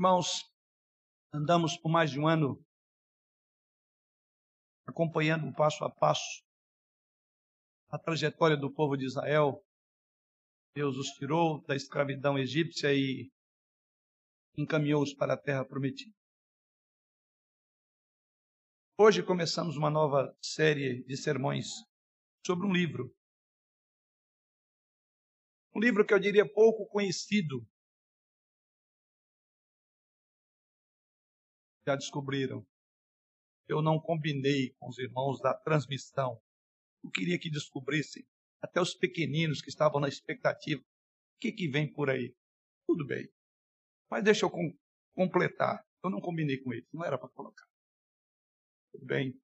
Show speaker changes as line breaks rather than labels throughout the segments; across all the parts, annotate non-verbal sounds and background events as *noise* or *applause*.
Irmãos, andamos por mais de um ano acompanhando passo a passo a trajetória do povo de Israel. Deus os tirou da escravidão egípcia e encaminhou-os para a terra prometida. Hoje começamos uma nova série de sermões sobre um livro. Um livro que eu diria pouco conhecido. Já descobriram. Eu não combinei com os irmãos da transmissão. Eu queria que descobrissem, até os pequeninos que estavam na expectativa, o que, que vem por aí. Tudo bem. Mas deixa eu com, completar. Eu não combinei com eles, não era para colocar. Tudo bem.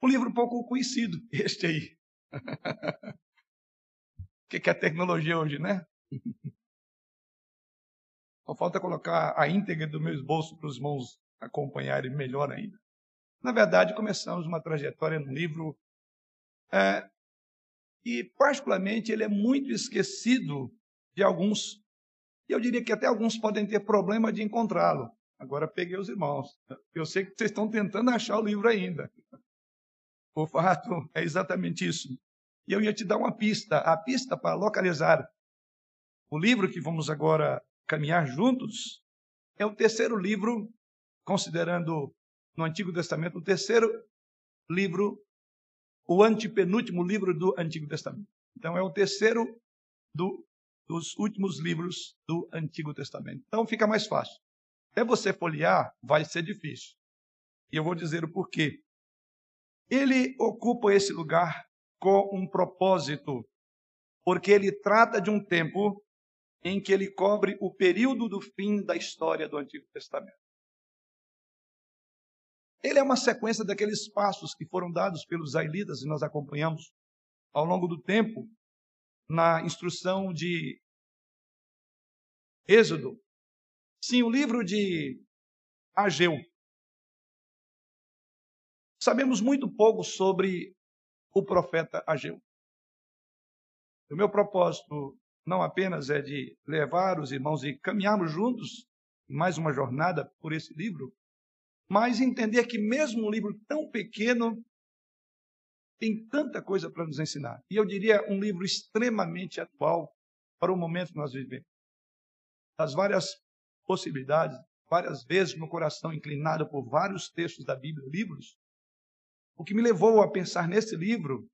Um livro pouco conhecido, *laughs* este aí. O *laughs* que, que é tecnologia hoje, né? *laughs* Só falta colocar a íntegra do meu esboço para os irmãos acompanharem melhor ainda. Na verdade, começamos uma trajetória no livro é, e, particularmente, ele é muito esquecido de alguns. E eu diria que até alguns podem ter problema de encontrá-lo. Agora peguei os irmãos. Eu sei que vocês estão tentando achar o livro ainda. O fato é exatamente isso. E eu ia te dar uma pista. A pista para localizar o livro que vamos agora caminhar juntos é o terceiro livro, considerando no Antigo Testamento, o terceiro livro, o antepenúltimo livro do Antigo Testamento. Então, é o terceiro do, dos últimos livros do Antigo Testamento. Então, fica mais fácil. Até você folhear, vai ser difícil. E eu vou dizer o porquê. Ele ocupa esse lugar com um propósito, porque ele trata de um tempo em que ele cobre o período do fim da história do Antigo Testamento. Ele é uma sequência daqueles passos que foram dados pelos israelitas e nós acompanhamos ao longo do tempo na instrução de Êxodo, Sim, o livro de Ageu. Sabemos muito pouco sobre o profeta Ageu. O meu propósito não apenas é de levar os irmãos e caminharmos juntos em mais uma jornada por esse livro, mas entender que mesmo um livro tão pequeno tem tanta coisa para nos ensinar. E eu diria um livro extremamente atual para o momento que nós vivemos. Das várias possibilidades, várias vezes no coração inclinado por vários textos da Bíblia, livros. O que me levou a pensar nesse livro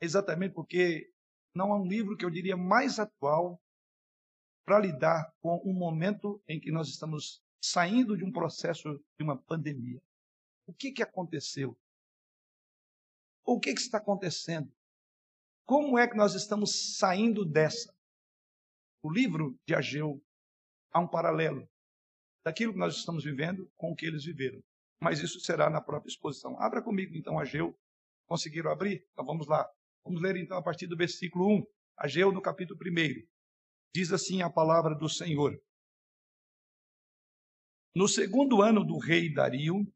é exatamente porque não há um livro que eu diria mais atual para lidar com um momento em que nós estamos saindo de um processo de uma pandemia. O que, que aconteceu? O que, que está acontecendo? Como é que nós estamos saindo dessa? O livro de Ageu há um paralelo daquilo que nós estamos vivendo com o que eles viveram. Mas isso será na própria exposição. Abra comigo então Ageu. Conseguiram abrir? Então vamos lá. Vamos ler então a partir do versículo 1. Ageu no capítulo 1. Diz assim a palavra do Senhor. No segundo ano do rei Dario,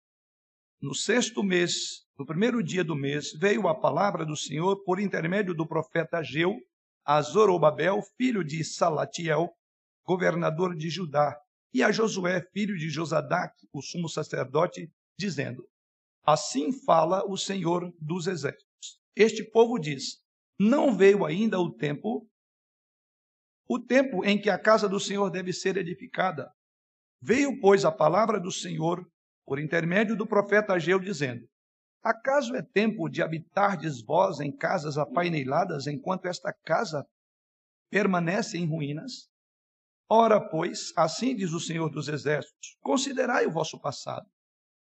no sexto mês, no primeiro dia do mês, veio a palavra do Senhor por intermédio do profeta Ageu a Zorobabel, filho de Salatiel, governador de Judá, e a Josué, filho de Josadac, o sumo sacerdote, dizendo: Assim fala o Senhor dos exércitos. Este povo diz: Não veio ainda o tempo, o tempo em que a casa do Senhor deve ser edificada. Veio, pois, a palavra do Senhor por intermédio do profeta Ageu, dizendo: Acaso é tempo de habitardes vós em casas apaineladas, enquanto esta casa permanece em ruínas? Ora, pois, assim diz o Senhor dos Exércitos: considerai o vosso passado.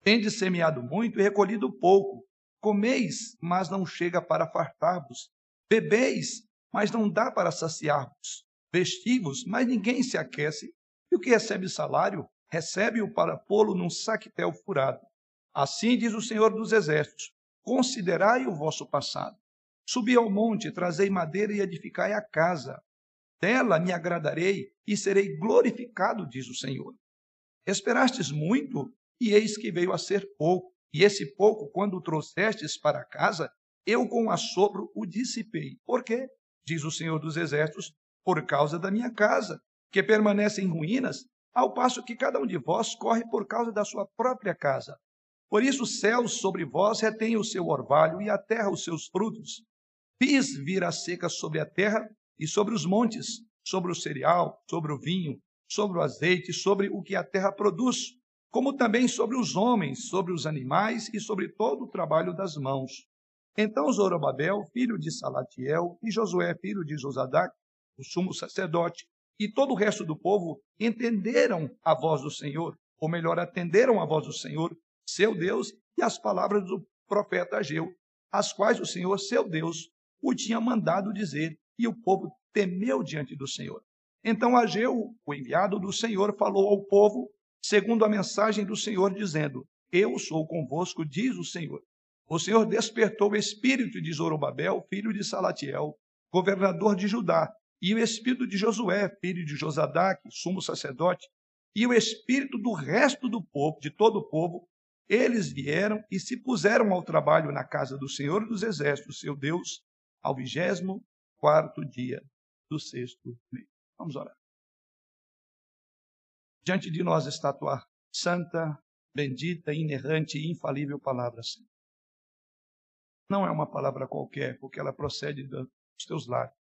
Tendes semeado muito e recolhido pouco. Comeis, mas não chega para fartar-vos. Bebeis, mas não dá para saciar-vos. Vestivos, mas ninguém se aquece. E o que recebe salário, recebe-o para pô-lo num saquetel furado. Assim diz o Senhor dos Exércitos: considerai o vosso passado. Subi ao monte, trazei madeira e edificai a casa. Dela me agradarei e serei glorificado, diz o Senhor. Esperastes muito, e eis que veio a ser pouco. E esse pouco, quando o trouxestes para casa, eu com assopro o dissipei. Por quê? Diz o Senhor dos Exércitos, por causa da minha casa, que permanece em ruínas, ao passo que cada um de vós corre por causa da sua própria casa. Por isso os céus sobre vós retêm o seu orvalho e a terra os seus frutos. Fiz vir a seca sobre a terra e sobre os montes, sobre o cereal, sobre o vinho, sobre o azeite, sobre o que a terra produz, como também sobre os homens, sobre os animais e sobre todo o trabalho das mãos. Então Zorobabel, filho de Salatiel, e Josué, filho de Josadac, o sumo sacerdote, e todo o resto do povo entenderam a voz do Senhor, ou melhor, atenderam a voz do Senhor, seu Deus, e as palavras do profeta Ageu, as quais o Senhor, seu Deus, o tinha mandado dizer, e o povo temeu diante do Senhor. Então Ageu, o enviado do Senhor, falou ao povo, segundo a mensagem do Senhor, dizendo: Eu sou convosco, diz o Senhor. O Senhor despertou o espírito de Zorobabel, filho de Salatiel, governador de Judá, e o espírito de Josué, filho de Josadac, sumo sacerdote, e o espírito do resto do povo, de todo o povo, eles vieram e se puseram ao trabalho na casa do Senhor dos Exércitos, seu Deus, ao vigésimo quarto dia do sexto mês. Vamos orar. Diante de nós está a tua santa, bendita, inerrante e infalível palavra, Senhor. Não é uma palavra qualquer, porque ela procede dos teus lábios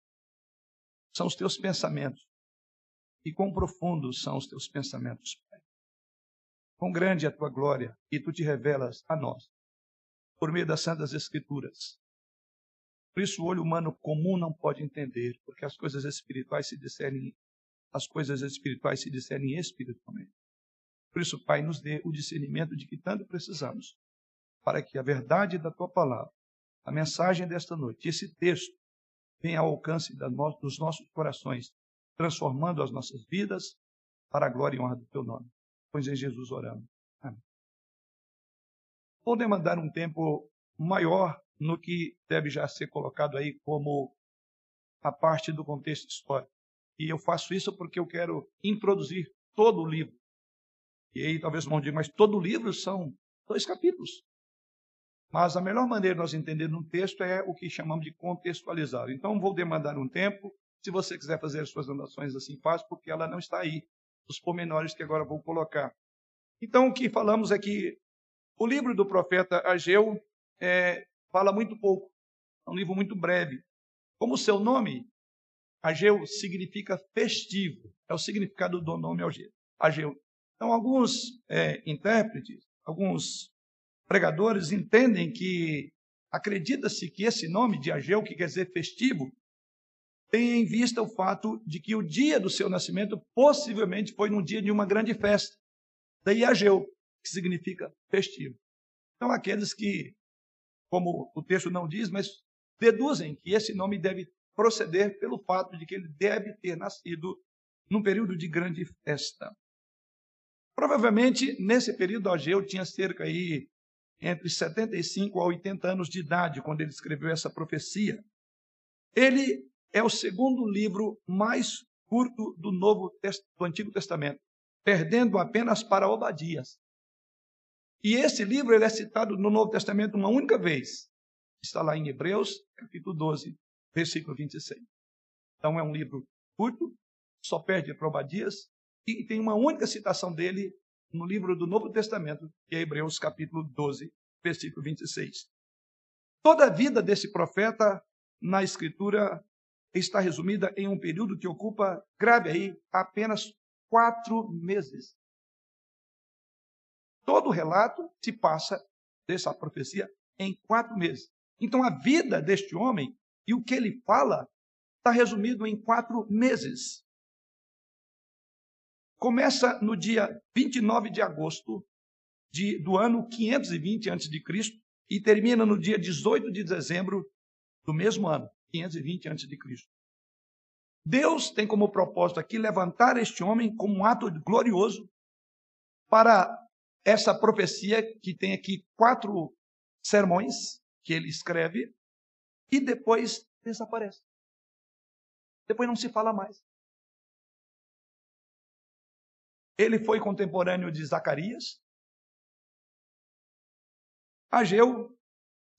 são os teus pensamentos. E quão profundos são os teus pensamentos, Pai. Quão grande é a tua glória e tu te revelas a nós, por meio das Santas Escrituras. Por isso o olho humano comum não pode entender, porque as coisas espirituais se discernem, as coisas espirituais se discernem espiritualmente. Por isso, Pai, nos dê o discernimento de que tanto precisamos, para que a verdade da tua palavra, a mensagem desta noite, esse texto, venha ao alcance dos nossos corações, transformando as nossas vidas para a glória e honra do teu nome. Pois em Jesus oramos. Amém. Vou demandar um tempo maior no que deve já ser colocado aí como a parte do contexto histórico. E eu faço isso porque eu quero introduzir todo o livro. E aí talvez não diga, mas todo o livro são dois capítulos. Mas a melhor maneira de nós entendermos um texto é o que chamamos de contextualizar. Então, vou demandar um tempo. Se você quiser fazer as suas anotações assim, faz, porque ela não está aí. Os pormenores que agora vou colocar. Então, o que falamos é que o livro do profeta Ageu é, fala muito pouco. É um livro muito breve. Como o seu nome, Ageu significa festivo. É o significado do nome Ageu. Então, alguns é, intérpretes, alguns pregadores entendem que acredita-se que esse nome de Ageu, que quer dizer festivo, tem em vista o fato de que o dia do seu nascimento possivelmente foi num dia de uma grande festa. Daí Ageu, que significa festivo. Então, aqueles que, como o texto não diz, mas deduzem que esse nome deve proceder pelo fato de que ele deve ter nascido num período de grande festa. Provavelmente, nesse período, Ageu tinha cerca aí entre 75 a 80 anos de idade, quando ele escreveu essa profecia. Ele é o segundo livro mais curto do Novo do Antigo Testamento, perdendo apenas para Obadias. E esse livro ele é citado no Novo Testamento uma única vez. Está lá em Hebreus, capítulo 12, versículo 26. Então é um livro curto, só perde para Obadias, e tem uma única citação dele no livro do Novo Testamento, que é Hebreus capítulo 12, versículo 26. Toda a vida desse profeta na Escritura está resumida em um período que ocupa, grave aí, apenas quatro meses. Todo o relato se passa dessa profecia em quatro meses. Então a vida deste homem e o que ele fala está resumido em quatro meses. Começa no dia 29 de agosto de, do ano 520 a.C. e termina no dia 18 de dezembro do mesmo ano, 520 a.C. Deus tem como propósito aqui levantar este homem como um ato glorioso para essa profecia que tem aqui quatro sermões que ele escreve e depois desaparece. Depois não se fala mais. Ele foi contemporâneo de Zacarias. Ageu,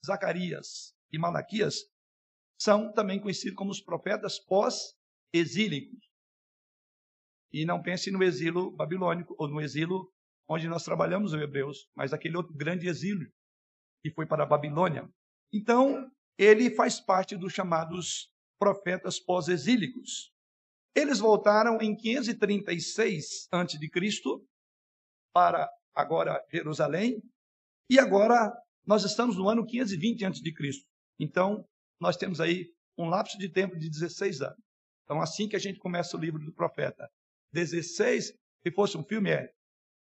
Zacarias e Malaquias são também conhecidos como os profetas pós-exílicos. E não pense no exílio babilônico ou no exílio onde nós trabalhamos os hebreus, mas aquele outro grande exílio que foi para a Babilônia. Então, ele faz parte dos chamados profetas pós-exílicos. Eles voltaram em 536 a.C. para agora Jerusalém, e agora nós estamos no ano 520 a.C. Então, nós temos aí um lapso de tempo de 16 anos. Então, assim que a gente começa o livro do profeta, 16, se fosse um filme, é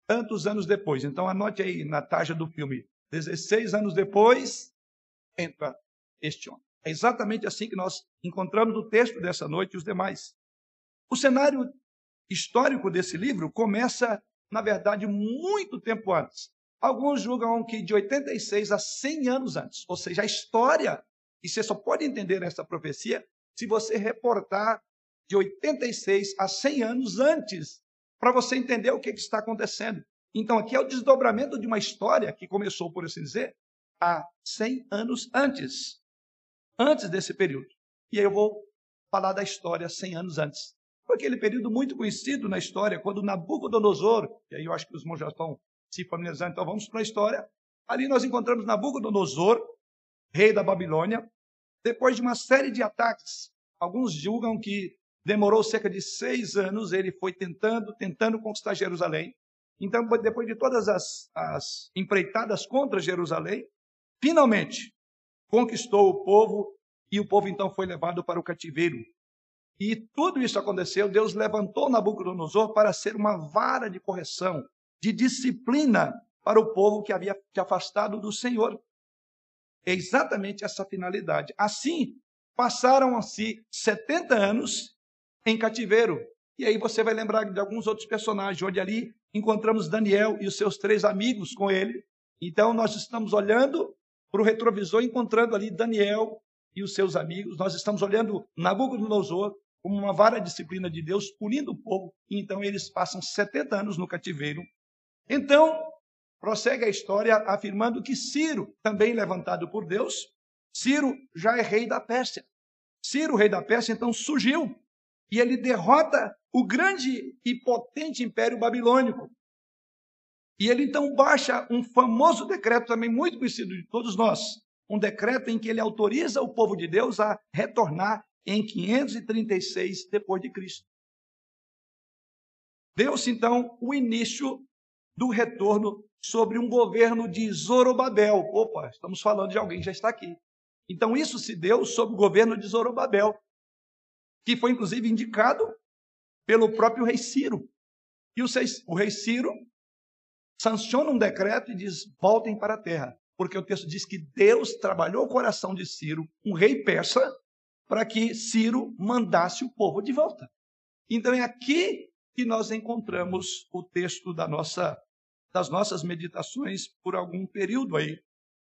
tantos anos depois. Então, anote aí na taxa do filme, 16 anos depois, entra este homem. É exatamente assim que nós encontramos o texto dessa noite e os demais. O cenário histórico desse livro começa, na verdade, muito tempo antes. Alguns julgam que de 86 a 100 anos antes. Ou seja, a história, e você só pode entender essa profecia se você reportar de 86 a 100 anos antes, para você entender o que, que está acontecendo. Então, aqui é o desdobramento de uma história que começou, por assim dizer, há 100 anos antes. Antes desse período. E aí eu vou falar da história 100 anos antes. Foi aquele período muito conhecido na história, quando Nabucodonosor, e aí eu acho que os já estão se familiarizando, então vamos para a história. Ali nós encontramos Nabucodonosor, rei da Babilônia, depois de uma série de ataques. Alguns julgam que demorou cerca de seis anos, ele foi tentando, tentando conquistar Jerusalém. Então, depois de todas as, as empreitadas contra Jerusalém, finalmente conquistou o povo e o povo então foi levado para o cativeiro. E tudo isso aconteceu, Deus levantou Nabucodonosor para ser uma vara de correção, de disciplina para o povo que havia se afastado do Senhor. É exatamente essa finalidade. Assim, passaram-se 70 anos em cativeiro. E aí você vai lembrar de alguns outros personagens, onde ali encontramos Daniel e os seus três amigos com ele. Então nós estamos olhando para o retrovisor, encontrando ali Daniel e os seus amigos. Nós estamos olhando Nabucodonosor como uma vara disciplina de Deus, punindo o povo. E então eles passam 70 anos no cativeiro. Então, prossegue a história afirmando que Ciro, também levantado por Deus, Ciro já é rei da Pérsia. Ciro, rei da Pérsia, então surgiu e ele derrota o grande e potente império babilônico. E ele então baixa um famoso decreto também muito conhecido de todos nós, um decreto em que ele autoriza o povo de Deus a retornar em 536 depois de Cristo. Deu-se então o início do retorno sobre um governo de Zorobabel. Opa, estamos falando de alguém que já está aqui. Então isso se deu sob o governo de Zorobabel, que foi inclusive indicado pelo próprio rei Ciro. E o rei Ciro sanciona um decreto e diz: voltem para a terra. Porque o texto diz que Deus trabalhou o coração de Ciro, um rei persa, para que Ciro mandasse o povo de volta. Então é aqui que nós encontramos o texto da nossa, das nossas meditações por algum período aí.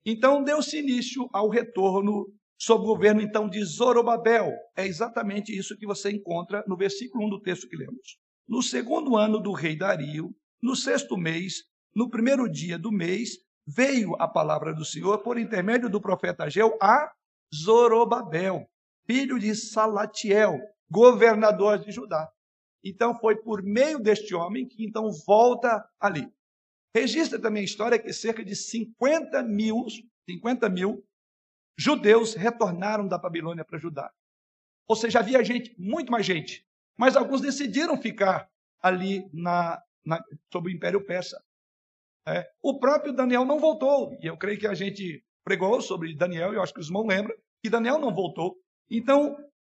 Então deu-se início ao retorno sob o governo então de Zorobabel. É exatamente isso que você encontra no versículo 1 do texto que lemos. No segundo ano do rei Dario, no sexto mês, no primeiro dia do mês, veio a palavra do Senhor por intermédio do profeta Ageu a Zorobabel, filho de Salatiel, governador de Judá. Então foi por meio deste homem que então volta ali. Registra também a história que cerca de 50 mil, 50 mil judeus retornaram da Babilônia para Judá. Ou seja, havia gente, muito mais gente, mas alguns decidiram ficar ali na, na, sob o Império Persa. É, o próprio Daniel não voltou, e eu creio que a gente pregou sobre Daniel, e eu acho que os irmãos lembram, que Daniel não voltou. Então,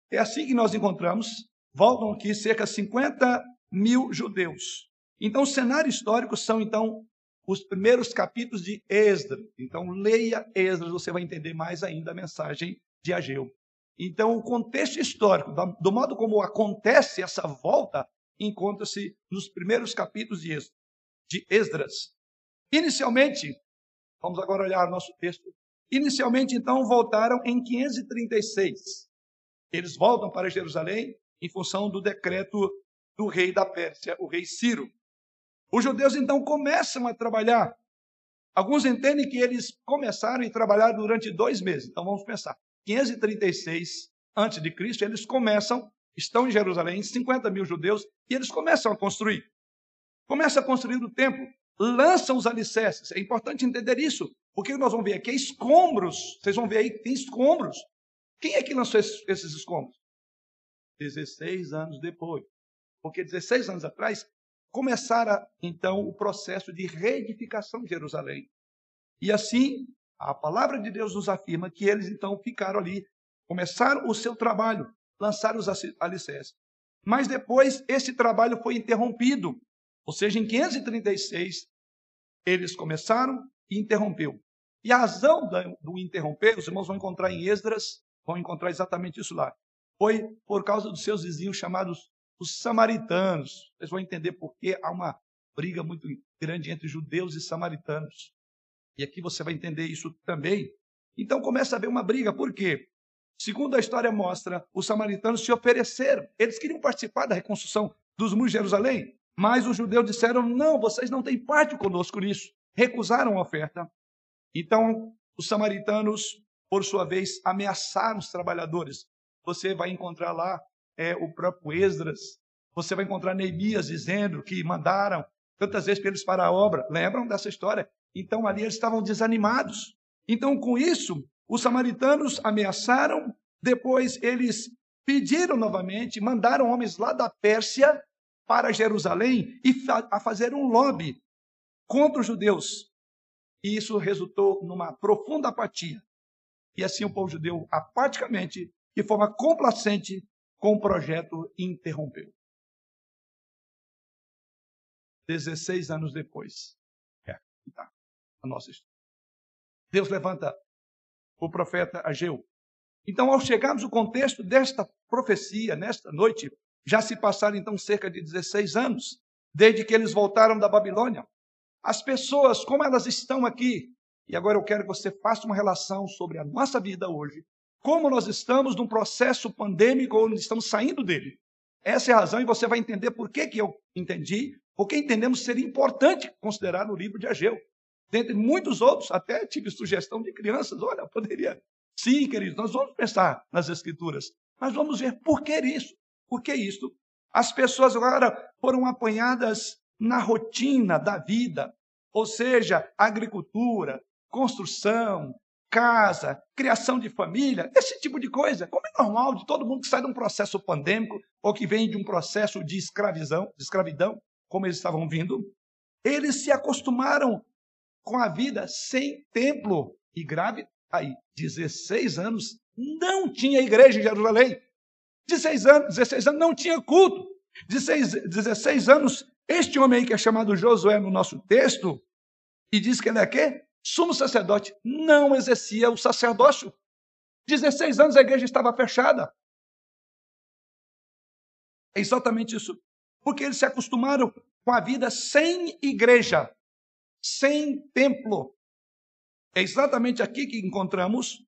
é assim que nós encontramos, voltam aqui cerca de 50 mil judeus. Então, o cenário histórico são, então, os primeiros capítulos de Esdras. Então, leia Esdras, você vai entender mais ainda a mensagem de Ageu. Então, o contexto histórico, do modo como acontece essa volta, encontra-se nos primeiros capítulos de Esdras. Inicialmente, vamos agora olhar nosso texto. Inicialmente, então, voltaram em 536. Eles voltam para Jerusalém em função do decreto do rei da Pérsia, o rei Ciro. Os judeus então começam a trabalhar. Alguns entendem que eles começaram a trabalhar durante dois meses. Então vamos pensar. 536 antes de Cristo, eles começam estão em Jerusalém, 50 mil judeus, e eles começam a construir. Começam a construir o templo, lançam os alicerces. É importante entender isso, porque nós vamos ver aqui é escombros. Vocês vão ver aí que tem escombros. Quem é que lançou esses, esses escombros? 16 anos depois. Porque 16 anos atrás começara então o processo de reedificação de Jerusalém. E assim, a palavra de Deus nos afirma que eles então ficaram ali, começaram o seu trabalho, lançaram os alicerces. Mas depois esse trabalho foi interrompido. Ou seja, em 536, eles começaram e interrompeu. E a razão do interromper, os irmãos vão encontrar em Esdras, vão encontrar exatamente isso lá. Foi por causa dos seus vizinhos chamados os samaritanos. Vocês vão entender por que há uma briga muito grande entre judeus e samaritanos. E aqui você vai entender isso também. Então começa a haver uma briga, por quê? Segundo a história mostra, os samaritanos se ofereceram. Eles queriam participar da reconstrução dos muros de Jerusalém, mas os judeus disseram: não, vocês não têm parte conosco nisso. Recusaram a oferta. Então, os samaritanos, por sua vez, ameaçaram os trabalhadores. Você vai encontrar lá é, o próprio Esdras, você vai encontrar Neemias dizendo que mandaram tantas vezes eles para a obra. Lembram dessa história? Então ali eles estavam desanimados. Então, com isso, os samaritanos ameaçaram, depois eles pediram novamente, mandaram homens lá da Pérsia para Jerusalém e a fazer um lobby contra os judeus. E isso resultou numa profunda apatia. E assim o povo judeu, apaticamente, de forma complacente, com o projeto interrompeu. 16 anos depois. É, tá. A nossa história. Deus levanta o profeta Ageu. Então, ao chegarmos ao contexto desta profecia, nesta noite, já se passaram então cerca de 16 anos, desde que eles voltaram da Babilônia. As pessoas, como elas estão aqui, e agora eu quero que você faça uma relação sobre a nossa vida hoje, como nós estamos num processo pandêmico ou estamos saindo dele. Essa é a razão e você vai entender por que, que eu entendi, porque entendemos ser importante considerar o livro de Ageu. Dentre muitos outros, até tive sugestão de crianças, olha, poderia. Sim, queridos, nós vamos pensar nas escrituras, mas vamos ver por que isso. Por que isso? As pessoas agora foram apanhadas na rotina da vida, ou seja, agricultura, construção, casa, criação de família, esse tipo de coisa. Como é normal de todo mundo que sai de um processo pandêmico ou que vem de um processo de escravidão, de escravidão, como eles estavam vindo, eles se acostumaram com a vida sem templo. E grave, aí, 16 anos, não tinha igreja em Jerusalém. 16 anos, 16 anos não tinha culto. 16, 16 anos, este homem aí que é chamado Josué no nosso texto, e diz que ele é quê? sumo sacerdote não exercia o sacerdócio. 16 anos a igreja estava fechada. É exatamente isso. Porque eles se acostumaram com a vida sem igreja, sem templo. É exatamente aqui que encontramos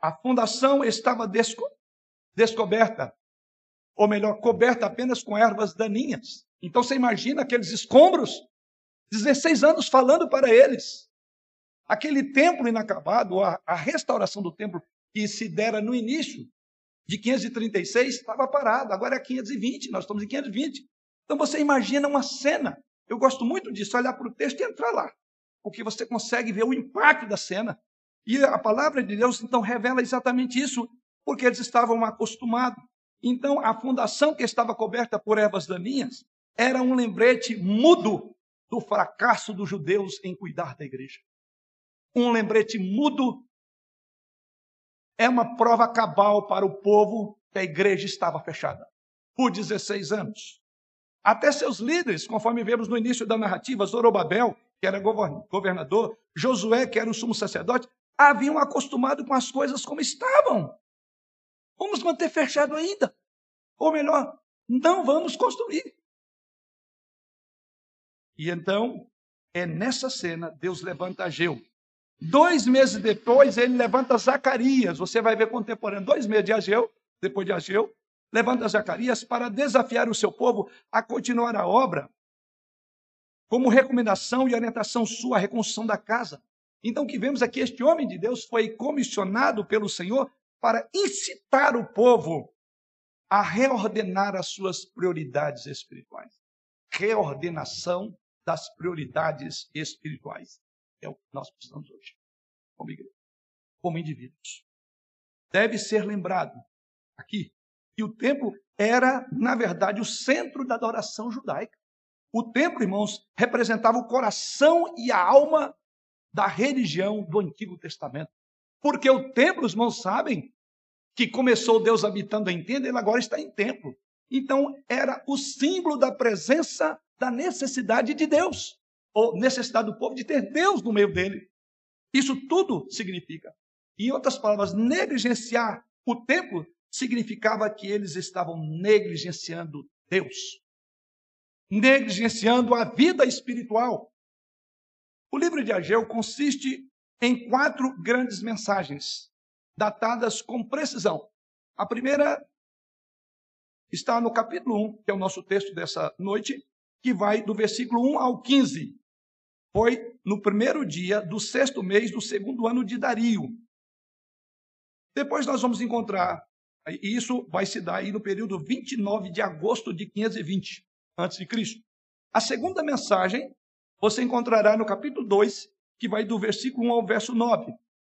a fundação estava desco descoberta, ou melhor, coberta apenas com ervas daninhas. Então você imagina aqueles escombros 16 anos falando para eles. Aquele templo inacabado, a, a restauração do templo que se dera no início de 536 estava parado, agora é 520, nós estamos em 520. Então você imagina uma cena. Eu gosto muito disso, olhar para o texto e entrar lá, porque você consegue ver o impacto da cena. E a palavra de Deus então revela exatamente isso, porque eles estavam acostumados. Então a fundação que estava coberta por ervas daninhas era um lembrete mudo do fracasso dos judeus em cuidar da igreja. Um lembrete mudo é uma prova cabal para o povo que a igreja estava fechada por 16 anos. Até seus líderes, conforme vemos no início da narrativa, Zorobabel, que era governador, Josué, que era o sumo sacerdote, haviam acostumado com as coisas como estavam. Vamos manter fechado ainda. Ou melhor, não vamos construir. E então, é nessa cena, Deus levanta Ageu. Dois meses depois, ele levanta Zacarias. Você vai ver contemporâneo. Dois meses de Ageu, depois de Ageu, levanta Zacarias para desafiar o seu povo a continuar a obra. Como recomendação e orientação sua, a reconstrução da casa. Então, o que vemos aqui, este homem de Deus foi comissionado pelo Senhor para incitar o povo a reordenar as suas prioridades espirituais. Reordenação das prioridades espirituais. É o que nós precisamos hoje, como igreja, como indivíduos. Deve ser lembrado aqui que o templo era, na verdade, o centro da adoração judaica. O templo, irmãos, representava o coração e a alma da religião do Antigo Testamento. Porque o templo, os irmãos sabem, que começou Deus habitando em tenda, ele agora está em templo. Então, era o símbolo da presença da necessidade de Deus, ou necessidade do povo de ter Deus no meio dele. Isso tudo significa. Em outras palavras, negligenciar o templo significava que eles estavam negligenciando Deus, negligenciando a vida espiritual. O livro de Ageu consiste em quatro grandes mensagens, datadas com precisão. A primeira está no capítulo 1, que é o nosso texto dessa noite, que vai do versículo 1 ao 15. Foi no primeiro dia do sexto mês do segundo ano de Dario. Depois nós vamos encontrar, e isso vai se dar aí no período 29 de agosto de 520 a.C. A segunda mensagem você encontrará no capítulo 2, que vai do versículo 1 ao verso 9.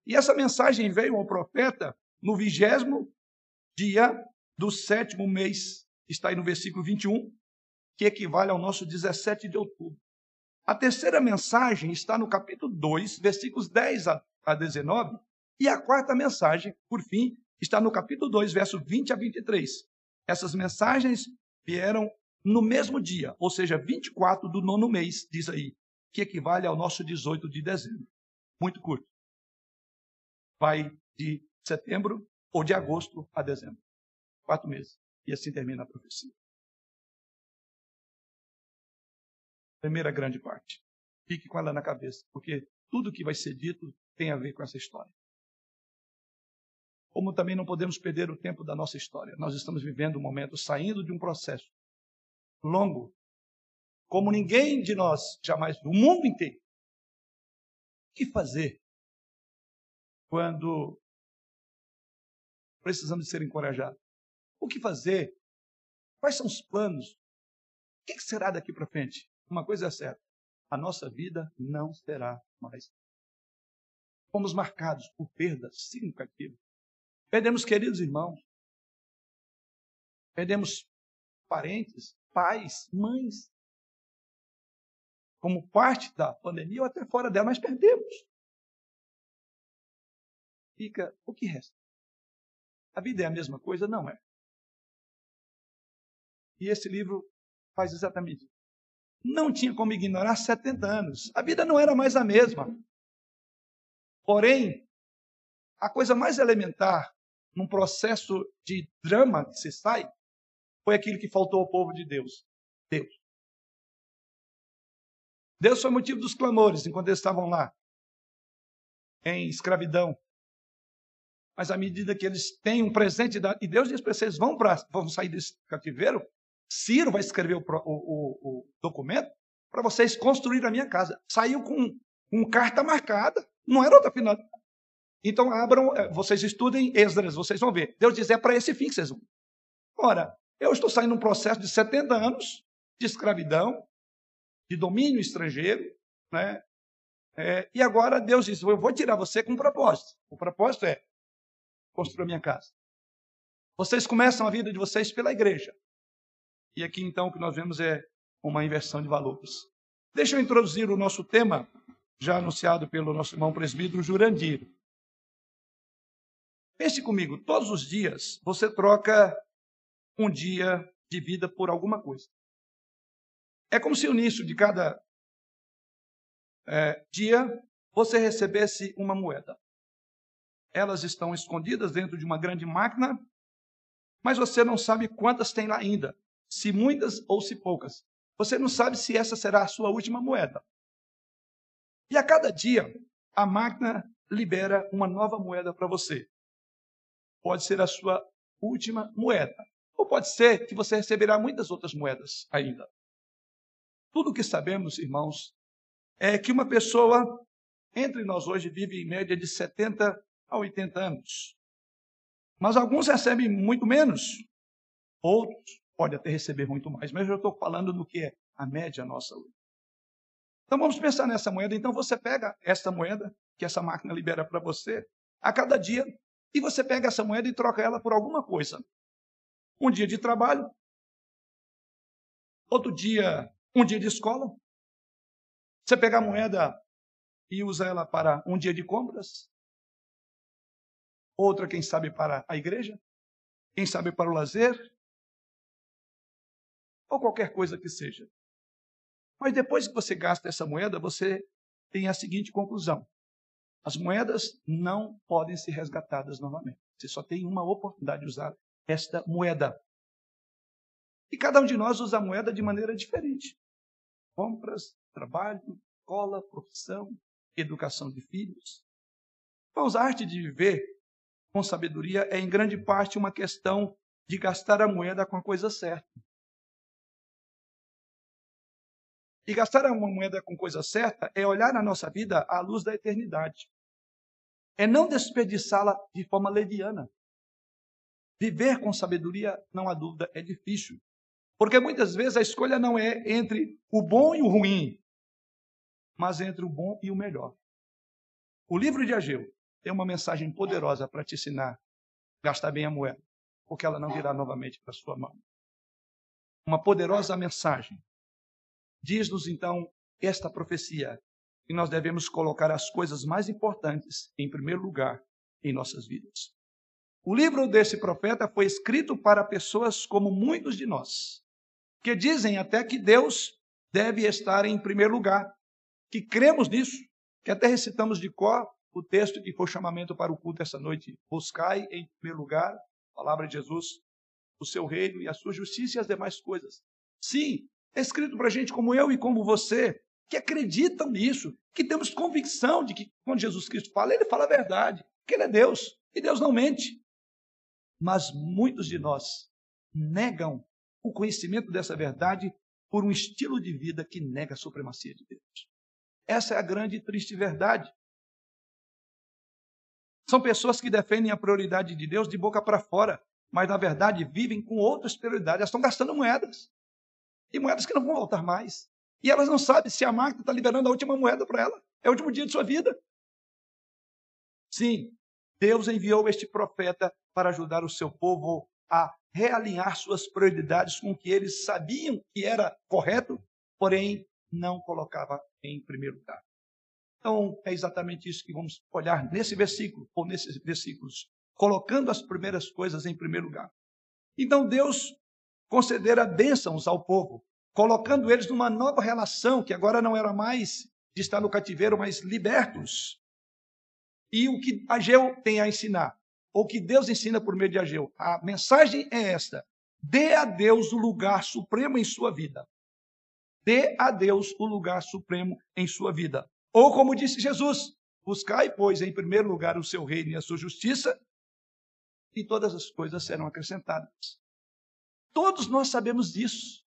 E essa mensagem veio ao profeta no vigésimo dia do sétimo mês, está aí no versículo 21, que equivale ao nosso 17 de outubro. A terceira mensagem está no capítulo 2, versículos 10 a 19, e a quarta mensagem, por fim, está no capítulo 2, verso 20 a 23. Essas mensagens vieram no mesmo dia, ou seja, 24 do nono mês, diz aí, que equivale ao nosso 18 de dezembro. Muito curto. Vai de setembro ou de agosto a dezembro. Quatro meses. E assim termina a profecia. Primeira grande parte. Fique com ela na cabeça, porque tudo que vai ser dito tem a ver com essa história. Como também não podemos perder o tempo da nossa história. Nós estamos vivendo um momento saindo de um processo longo, como ninguém de nós jamais viu, o mundo inteiro. O que fazer quando precisamos ser encorajados? O que fazer? Quais são os planos? O que será daqui para frente? Uma coisa é certa: a nossa vida não será mais. Fomos marcados por perdas significativas. Perdemos queridos irmãos. Perdemos parentes, pais, mães. Como parte da pandemia ou até fora dela, mas perdemos. Fica o que resta. A vida é a mesma coisa? Não é. E esse livro faz exatamente. Não tinha como ignorar 70 anos. A vida não era mais a mesma. Porém, a coisa mais elementar num processo de drama que se sai foi aquilo que faltou ao povo de Deus. Deus. Deus foi motivo dos clamores enquanto eles estavam lá, em escravidão. Mas à medida que eles têm um presente, e Deus diz para vocês: vão, pra, vão sair desse cativeiro, Ciro vai escrever o, o, o documento para vocês construir a minha casa. Saiu com um carta marcada, não era outra final. Então abram, eh, vocês estudem Esdras, vocês vão ver. Deus diz: é para esse fim que vocês vão. Ora, eu estou saindo de um processo de 70 anos de escravidão, de domínio estrangeiro, né? É, e agora Deus diz: eu vou tirar você com um propósito. O propósito é construir a minha casa. Vocês começam a vida de vocês pela igreja. E aqui então o que nós vemos é uma inversão de valores. Deixa eu introduzir o nosso tema, já anunciado pelo nosso irmão presbítero Jurandir. Pense comigo, todos os dias você troca um dia de vida por alguma coisa. É como se o início de cada é, dia você recebesse uma moeda. Elas estão escondidas dentro de uma grande máquina, mas você não sabe quantas tem lá ainda se muitas ou se poucas. Você não sabe se essa será a sua última moeda. E a cada dia, a máquina libera uma nova moeda para você. Pode ser a sua última moeda. Ou pode ser que você receberá muitas outras moedas ainda. Tudo o que sabemos, irmãos, é que uma pessoa entre nós hoje vive em média de 70 a 80 anos. Mas alguns recebem muito menos. Outros podem até receber muito mais, mas eu estou falando do que é a média nossa hoje. Então vamos pensar nessa moeda. Então você pega essa moeda que essa máquina libera para você a cada dia e você pega essa moeda e troca ela por alguma coisa. Um dia de trabalho, outro dia, um dia de escola. Você pega a moeda e usa ela para um dia de compras, outra, quem sabe, para a igreja, quem sabe para o lazer, ou qualquer coisa que seja. Mas depois que você gasta essa moeda, você tem a seguinte conclusão: as moedas não podem ser resgatadas novamente. Você só tem uma oportunidade de usar esta moeda. E cada um de nós usa a moeda de maneira diferente. Compras, trabalho, escola, profissão, educação de filhos. Irmãos, a arte de viver com sabedoria é, em grande parte, uma questão de gastar a moeda com a coisa certa. E gastar uma moeda com coisa certa é olhar a nossa vida à luz da eternidade. É não desperdiçá-la de forma leviana. Viver com sabedoria, não há dúvida, é difícil. Porque muitas vezes a escolha não é entre o bom e o ruim, mas entre o bom e o melhor. O livro de Ageu tem uma mensagem poderosa para te ensinar gastar bem a moeda, porque ela não virá novamente para sua mão. Uma poderosa mensagem. Diz-nos então esta profecia que nós devemos colocar as coisas mais importantes em primeiro lugar em nossas vidas. O livro desse profeta foi escrito para pessoas como muitos de nós, que dizem até que Deus deve estar em primeiro lugar, que cremos nisso, que até recitamos de cor o texto que foi chamamento para o culto essa noite. Buscai em primeiro lugar, a palavra de Jesus, o seu reino e a sua justiça e as demais coisas. Sim, é escrito para gente como eu e como você, que acreditam nisso, que temos convicção de que quando Jesus Cristo fala, ele fala a verdade, que ele é Deus, e Deus não mente. Mas muitos de nós negam o conhecimento dessa verdade por um estilo de vida que nega a supremacia de Deus. Essa é a grande e triste verdade. São pessoas que defendem a prioridade de Deus de boca para fora, mas na verdade vivem com outras prioridades. Elas estão gastando moedas. E moedas que não vão voltar mais. E elas não sabem se a máquina está liberando a última moeda para ela. É o último dia de sua vida. Sim, Deus enviou este profeta para ajudar o seu povo a realinhar suas prioridades com o que eles sabiam que era correto, porém não colocava em primeiro lugar. Então, é exatamente isso que vamos olhar nesse versículo, ou nesses versículos, colocando as primeiras coisas em primeiro lugar. Então, Deus concedera bênçãos ao povo, colocando eles numa nova relação, que agora não era mais de estar no cativeiro, mas libertos. E o que Ageu tem a ensinar? ou que Deus ensina por meio de Ageu. A mensagem é esta: dê a Deus o lugar supremo em sua vida. Dê a Deus o lugar supremo em sua vida. Ou como disse Jesus: buscai, pois, em primeiro lugar o seu reino e a sua justiça, e todas as coisas serão acrescentadas. Todos nós sabemos disso.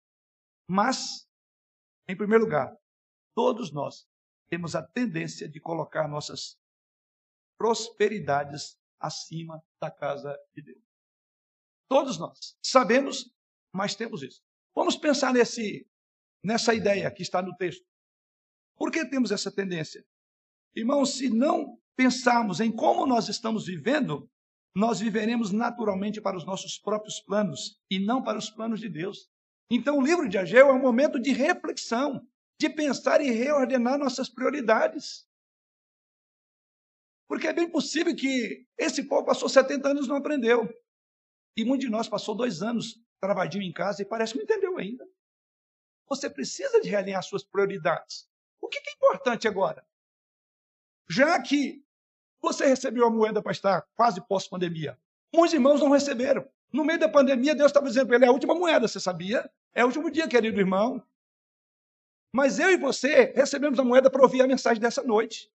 Mas, em primeiro lugar, todos nós temos a tendência de colocar nossas prosperidades acima da casa de Deus. Todos nós sabemos, mas temos isso. Vamos pensar nesse, nessa ideia que está no texto. Por que temos essa tendência? Irmãos, se não pensarmos em como nós estamos vivendo, nós viveremos naturalmente para os nossos próprios planos e não para os planos de Deus. Então, o livro de Ageu é um momento de reflexão, de pensar e reordenar nossas prioridades. Porque é bem possível que esse povo passou 70 anos e não aprendeu. E muitos de nós passou dois anos travadinho em casa e parece que não entendeu ainda. Você precisa de realinhar suas prioridades. O que é importante agora? Já que você recebeu a moeda para estar quase pós-pandemia, muitos irmãos não receberam. No meio da pandemia, Deus estava dizendo para ele: é a última moeda, você sabia? É o último dia, querido irmão. Mas eu e você recebemos a moeda para ouvir a mensagem dessa noite.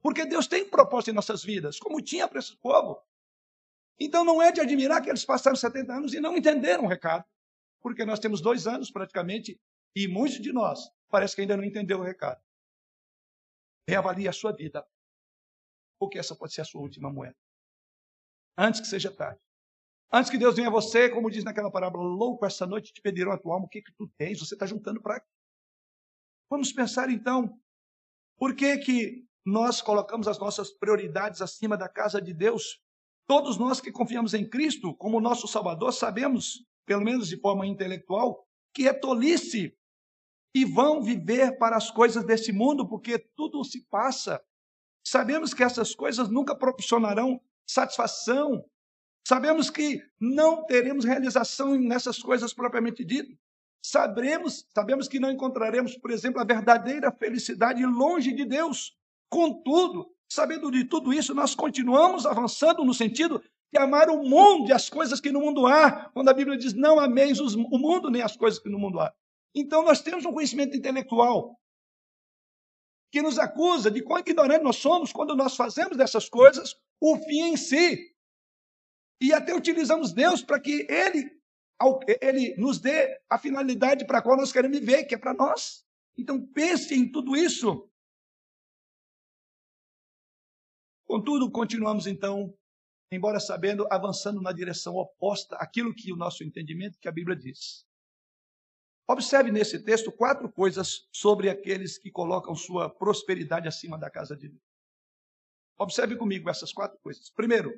Porque Deus tem propósito em nossas vidas, como tinha para esse povo. Então não é de admirar que eles passaram 70 anos e não entenderam o recado. Porque nós temos dois anos praticamente e muitos de nós parece que ainda não entendeu o recado. Reavalie a sua vida, porque essa pode ser a sua última moeda. Antes que seja tarde. Antes que Deus venha a você, como diz naquela parábola, louco, essa noite te pedirão a tua alma, o que, que tu tens? Você está juntando para. Vamos pensar então, por que, que nós colocamos as nossas prioridades acima da casa de Deus? Todos nós que confiamos em Cristo como nosso Salvador sabemos, pelo menos de forma intelectual, que é tolice e vão viver para as coisas desse mundo, porque tudo se passa. Sabemos que essas coisas nunca proporcionarão satisfação, Sabemos que não teremos realização nessas coisas propriamente ditas. Sabemos, sabemos que não encontraremos, por exemplo, a verdadeira felicidade longe de Deus. Contudo, sabendo de tudo isso, nós continuamos avançando no sentido de amar o mundo e as coisas que no mundo há, quando a Bíblia diz não ameis o mundo nem as coisas que no mundo há. Então nós temos um conhecimento intelectual que nos acusa de quão ignorantes nós somos quando nós fazemos dessas coisas o fim em si. E até utilizamos Deus para que Ele, Ele nos dê a finalidade para a qual nós queremos viver, que é para nós. Então pense em tudo isso. Contudo, continuamos então, embora sabendo, avançando na direção oposta àquilo que o nosso entendimento, que a Bíblia diz. Observe nesse texto quatro coisas sobre aqueles que colocam sua prosperidade acima da casa de Deus. Observe comigo essas quatro coisas. Primeiro,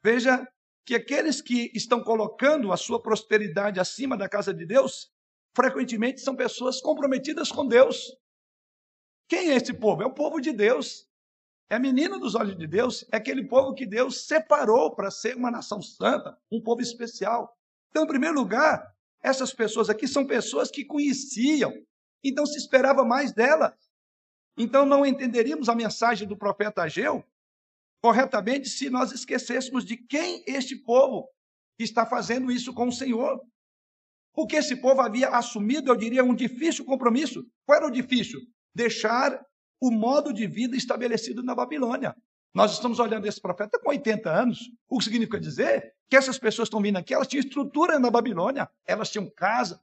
veja que aqueles que estão colocando a sua prosperidade acima da casa de Deus, frequentemente são pessoas comprometidas com Deus. Quem é esse povo? É o povo de Deus. É a menina dos olhos de Deus. É aquele povo que Deus separou para ser uma nação santa, um povo especial. Então, em primeiro lugar, essas pessoas aqui são pessoas que conheciam, então se esperava mais delas. Então, não entenderíamos a mensagem do profeta Ageu corretamente se nós esquecêssemos de quem este povo está fazendo isso com o Senhor. Porque esse povo havia assumido, eu diria, um difícil compromisso. Qual era o difícil? Deixar o modo de vida estabelecido na Babilônia. Nós estamos olhando esse profeta com 80 anos. O que significa dizer que essas pessoas estão vindo aqui, elas tinham estrutura na Babilônia, elas tinham casa,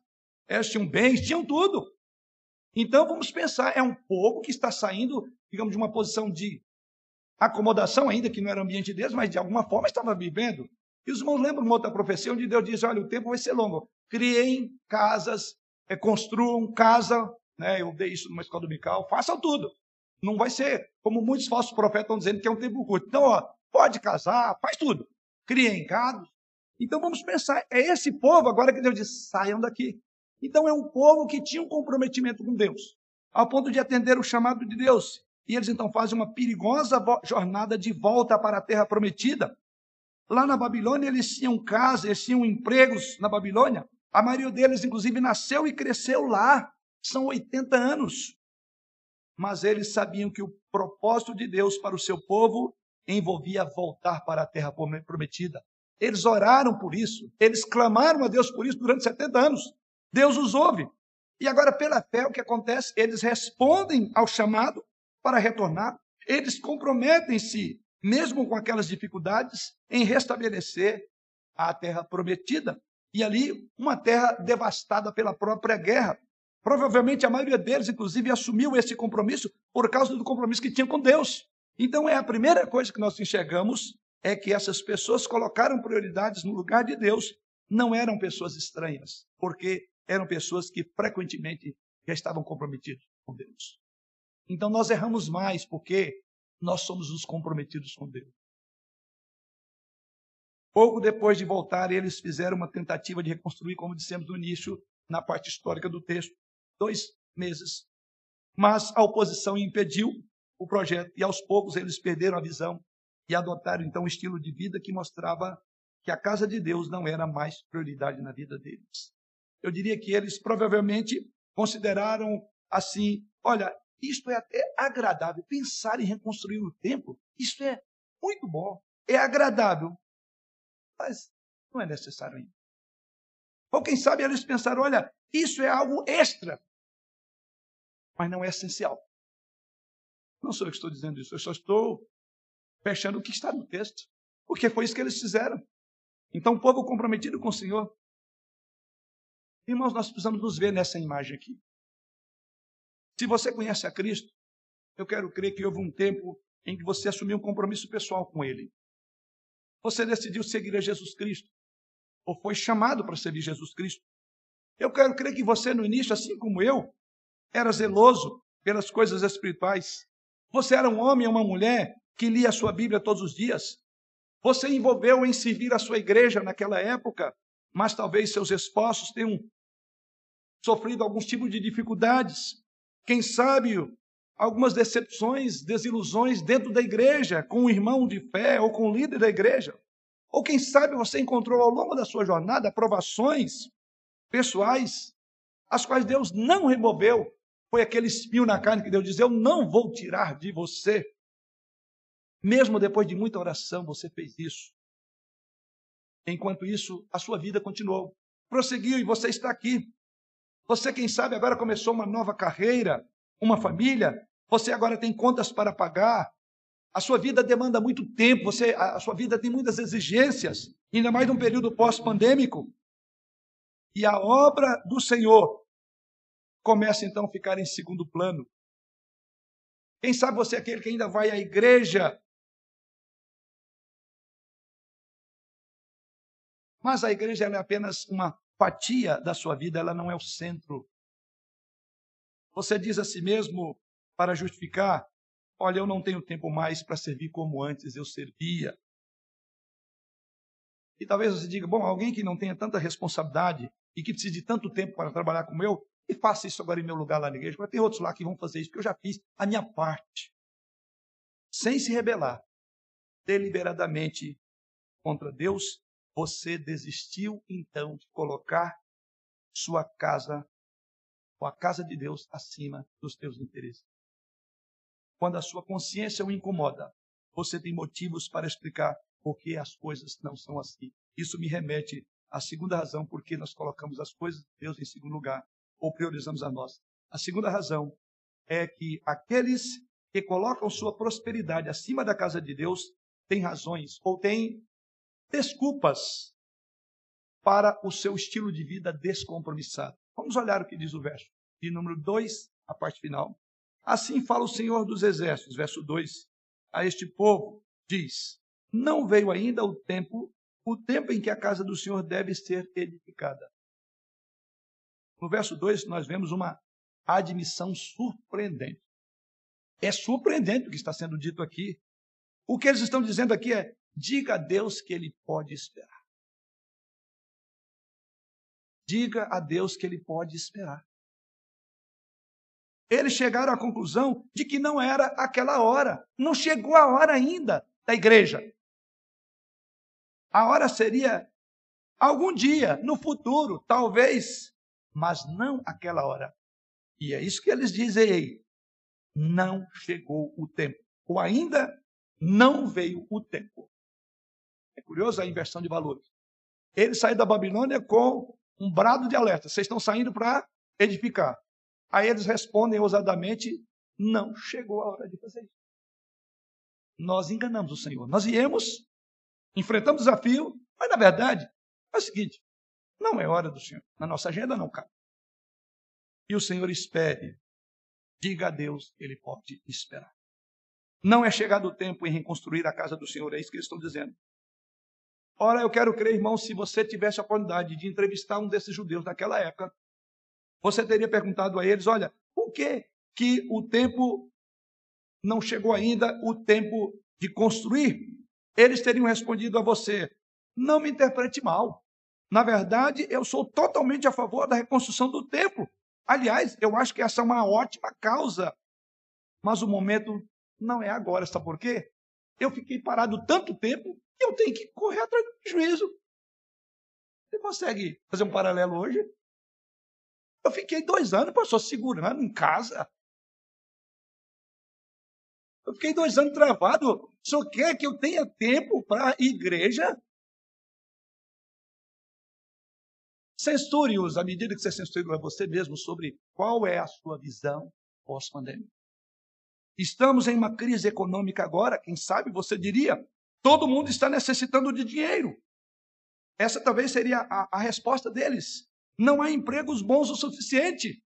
elas tinham bens, tinham tudo. Então vamos pensar, é um povo que está saindo, digamos, de uma posição de acomodação, ainda que não era ambiente deles, mas de alguma forma estava vivendo. E os irmãos lembram uma outra profecia onde Deus diz: olha, o tempo vai ser longo. Criem casas, é, construam casa, né? Eu dei isso numa escola dominical, façam tudo. Não vai ser como muitos falsos profetas estão dizendo que é um tempo curto. Então, ó, pode casar, faz tudo. Criem casas. Então vamos pensar, é esse povo agora que Deus diz: saiam daqui. Então é um povo que tinha um comprometimento com Deus, ao ponto de atender o chamado de Deus. E eles então fazem uma perigosa jornada de volta para a terra prometida. Lá na Babilônia, eles tinham casa, eles tinham empregos na Babilônia. A maioria deles, inclusive, nasceu e cresceu lá. São 80 anos. Mas eles sabiam que o propósito de Deus para o seu povo envolvia voltar para a terra prometida. Eles oraram por isso, eles clamaram a Deus por isso durante 70 anos. Deus os ouve. E agora, pela fé, o que acontece? Eles respondem ao chamado para retornar. Eles comprometem-se, mesmo com aquelas dificuldades, em restabelecer a terra prometida. E ali, uma terra devastada pela própria guerra. Provavelmente a maioria deles, inclusive, assumiu esse compromisso por causa do compromisso que tinha com Deus. Então, é a primeira coisa que nós enxergamos é que essas pessoas colocaram prioridades no lugar de Deus. Não eram pessoas estranhas, porque eram pessoas que frequentemente já estavam comprometidas com Deus. Então nós erramos mais porque nós somos os comprometidos com Deus. Pouco depois de voltar, eles fizeram uma tentativa de reconstruir, como dissemos no início, na parte histórica do texto, dois meses. Mas a oposição impediu o projeto e aos poucos eles perderam a visão e adotaram então um estilo de vida que mostrava que a casa de Deus não era mais prioridade na vida deles. Eu diria que eles provavelmente consideraram assim: olha, isto é até agradável. Pensar em reconstruir o templo, isso é muito bom. É agradável. Mas não é necessário ainda. Ou quem sabe eles pensaram: olha, isso é algo extra. Mas não é essencial. Não sou eu que estou dizendo isso, eu só estou fechando o que está no texto. Porque foi isso que eles fizeram. Então, o povo comprometido com o Senhor. Irmãos, nós precisamos nos ver nessa imagem aqui. Se você conhece a Cristo, eu quero crer que houve um tempo em que você assumiu um compromisso pessoal com Ele. Você decidiu seguir a Jesus Cristo. ou foi chamado para servir Jesus Cristo. Eu quero crer que você, no início, assim como eu, era zeloso pelas coisas espirituais. Você era um homem ou uma mulher que lia a sua Bíblia todos os dias. Você envolveu em servir a sua igreja naquela época, mas talvez seus esforços tenham sofrido alguns tipos de dificuldades. Quem sabe algumas decepções, desilusões dentro da igreja, com um irmão de fé ou com o líder da igreja. Ou quem sabe você encontrou ao longo da sua jornada aprovações pessoais, as quais Deus não removeu. Foi aquele espinho na carne que Deus diz: Eu não vou tirar de você. Mesmo depois de muita oração, você fez isso. Enquanto isso, a sua vida continuou. Prosseguiu e você está aqui. Você, quem sabe, agora começou uma nova carreira, uma família. Você agora tem contas para pagar. A sua vida demanda muito tempo. Você, a sua vida tem muitas exigências, ainda mais num período pós-pandêmico. E a obra do Senhor começa então a ficar em segundo plano. Quem sabe você é aquele que ainda vai à igreja Mas a igreja é apenas uma fatia da sua vida, ela não é o centro. Você diz a si mesmo, para justificar, olha, eu não tenho tempo mais para servir como antes eu servia. E talvez você diga, bom, alguém que não tenha tanta responsabilidade e que precise de tanto tempo para trabalhar como eu, e faça isso agora em meu lugar lá na igreja. Mas tem outros lá que vão fazer isso, porque eu já fiz a minha parte. Sem se rebelar, deliberadamente contra Deus você desistiu então de colocar sua casa, ou a casa de Deus, acima dos teus interesses. Quando a sua consciência o incomoda, você tem motivos para explicar por que as coisas não são assim. Isso me remete à segunda razão por que nós colocamos as coisas de Deus em segundo lugar, ou priorizamos a nossa. A segunda razão é que aqueles que colocam sua prosperidade acima da casa de Deus têm razões ou têm desculpas para o seu estilo de vida descompromissado. Vamos olhar o que diz o verso de número 2, a parte final. Assim fala o Senhor dos Exércitos, verso 2, a este povo, diz: Não veio ainda o tempo, o tempo em que a casa do Senhor deve ser edificada. No verso 2, nós vemos uma admissão surpreendente. É surpreendente o que está sendo dito aqui. O que eles estão dizendo aqui é: Diga a Deus que ele pode esperar. Diga a Deus que ele pode esperar. Eles chegaram à conclusão de que não era aquela hora. Não chegou a hora ainda da igreja. A hora seria algum dia, no futuro, talvez, mas não aquela hora. E é isso que eles dizem aí. Não chegou o tempo. Ou ainda não veio o tempo. É curioso a inversão de valores. Ele saiu da Babilônia com um brado de alerta: vocês estão saindo para edificar. Aí eles respondem ousadamente: não chegou a hora de fazer isso. Nós enganamos o Senhor. Nós viemos, enfrentamos o desafio, mas na verdade é o seguinte: não é hora do Senhor. Na nossa agenda não cabe. E o Senhor espere. Diga a Deus Ele pode esperar. Não é chegado o tempo em reconstruir a casa do Senhor, é isso que eles estão dizendo. Ora, eu quero crer, irmão, se você tivesse a oportunidade de entrevistar um desses judeus naquela época, você teria perguntado a eles: olha, por que, que o tempo não chegou ainda, o tempo de construir? Eles teriam respondido a você: não me interprete mal. Na verdade, eu sou totalmente a favor da reconstrução do templo. Aliás, eu acho que essa é uma ótima causa. Mas o momento não é agora, sabe por quê? Eu fiquei parado tanto tempo eu tenho que correr atrás do juízo. Você consegue fazer um paralelo hoje? Eu fiquei dois anos, pastor, segurando em casa. Eu fiquei dois anos travado. Só quer que eu tenha tempo para a igreja? Censure-os à medida que você censura você mesmo sobre qual é a sua visão pós-pandemia. Estamos em uma crise econômica agora, quem sabe você diria, Todo mundo está necessitando de dinheiro. Essa talvez seria a, a resposta deles. Não há empregos bons o suficiente.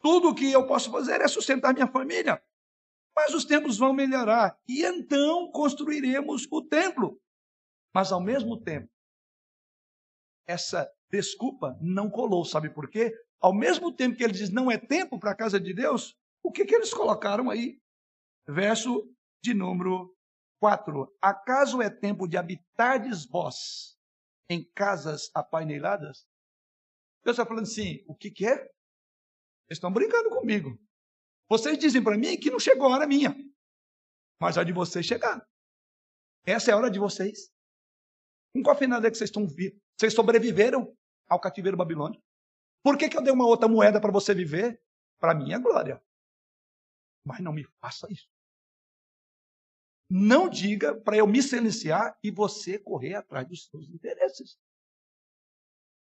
Tudo o que eu posso fazer é sustentar minha família. Mas os tempos vão melhorar e então construiremos o templo. Mas ao mesmo tempo, essa desculpa não colou. Sabe por quê? Ao mesmo tempo que ele diz não é tempo para a casa de Deus, o que, que eles colocaram aí? Verso de número 4. Acaso é tempo de habitardes vós em casas apaineladas? Deus está falando assim: o que, que é? Eles estão brincando comigo. Vocês dizem para mim que não chegou a hora minha, mas a de vocês chegaram. Essa é a hora de vocês. Com qual final é que vocês estão vivendo? Vocês sobreviveram ao cativeiro babilônico. Por que, que eu dei uma outra moeda para você viver? Para minha glória. Mas não me faça isso. Não diga para eu me silenciar e você correr atrás dos seus interesses.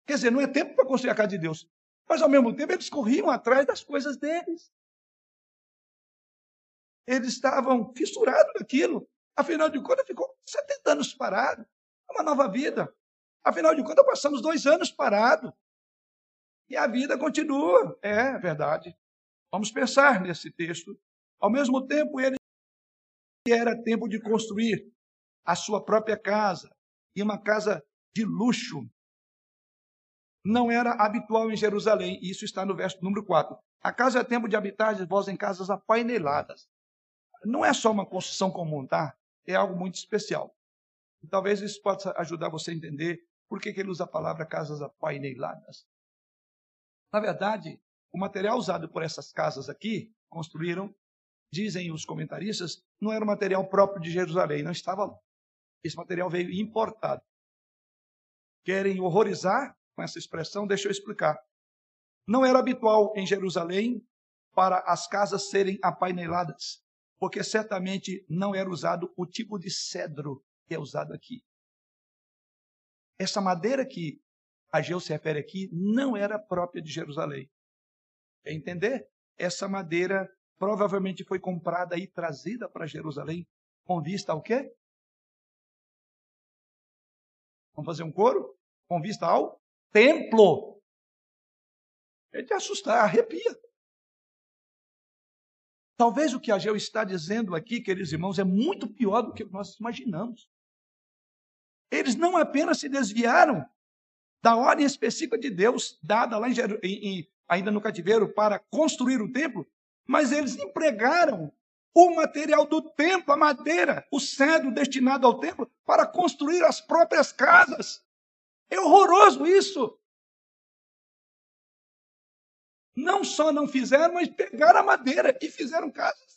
Quer dizer, não é tempo para construir a casa de Deus. Mas ao mesmo tempo eles corriam atrás das coisas deles. Eles estavam fissurados naquilo. Afinal de contas, ficou 70 anos parado. É uma nova vida. Afinal de contas, passamos dois anos parado. E a vida continua. É verdade. Vamos pensar nesse texto. Ao mesmo tempo, ele era tempo de construir a sua própria casa, e uma casa de luxo. Não era habitual em Jerusalém, isso está no verso número 4. A casa é tempo de habitar de vós em casas apaineladas. Não é só uma construção comum, tá? É algo muito especial. Talvez isso possa ajudar você a entender por que, que ele usa a palavra casas apaineladas. Na verdade, o material usado por essas casas aqui, construíram, dizem os comentaristas, não era material próprio de Jerusalém, não estava lá. Esse material veio importado. Querem horrorizar com essa expressão? Deixa eu explicar. Não era habitual em Jerusalém para as casas serem apaineladas, porque certamente não era usado o tipo de cedro que é usado aqui. Essa madeira que Ageu se refere aqui não era própria de Jerusalém. Quer entender? Essa madeira provavelmente foi comprada e trazida para Jerusalém com vista ao quê? Vamos fazer um coro? Com vista ao templo. É de assustar, arrepia. Talvez o que Ageu está dizendo aqui, queridos irmãos, é muito pior do que nós imaginamos. Eles não apenas se desviaram da ordem específica de Deus, dada lá em, em, ainda no cativeiro, para construir o templo, mas eles empregaram o material do templo, a madeira, o cedro destinado ao templo, para construir as próprias casas. É horroroso isso. Não só não fizeram, mas pegaram a madeira e fizeram casas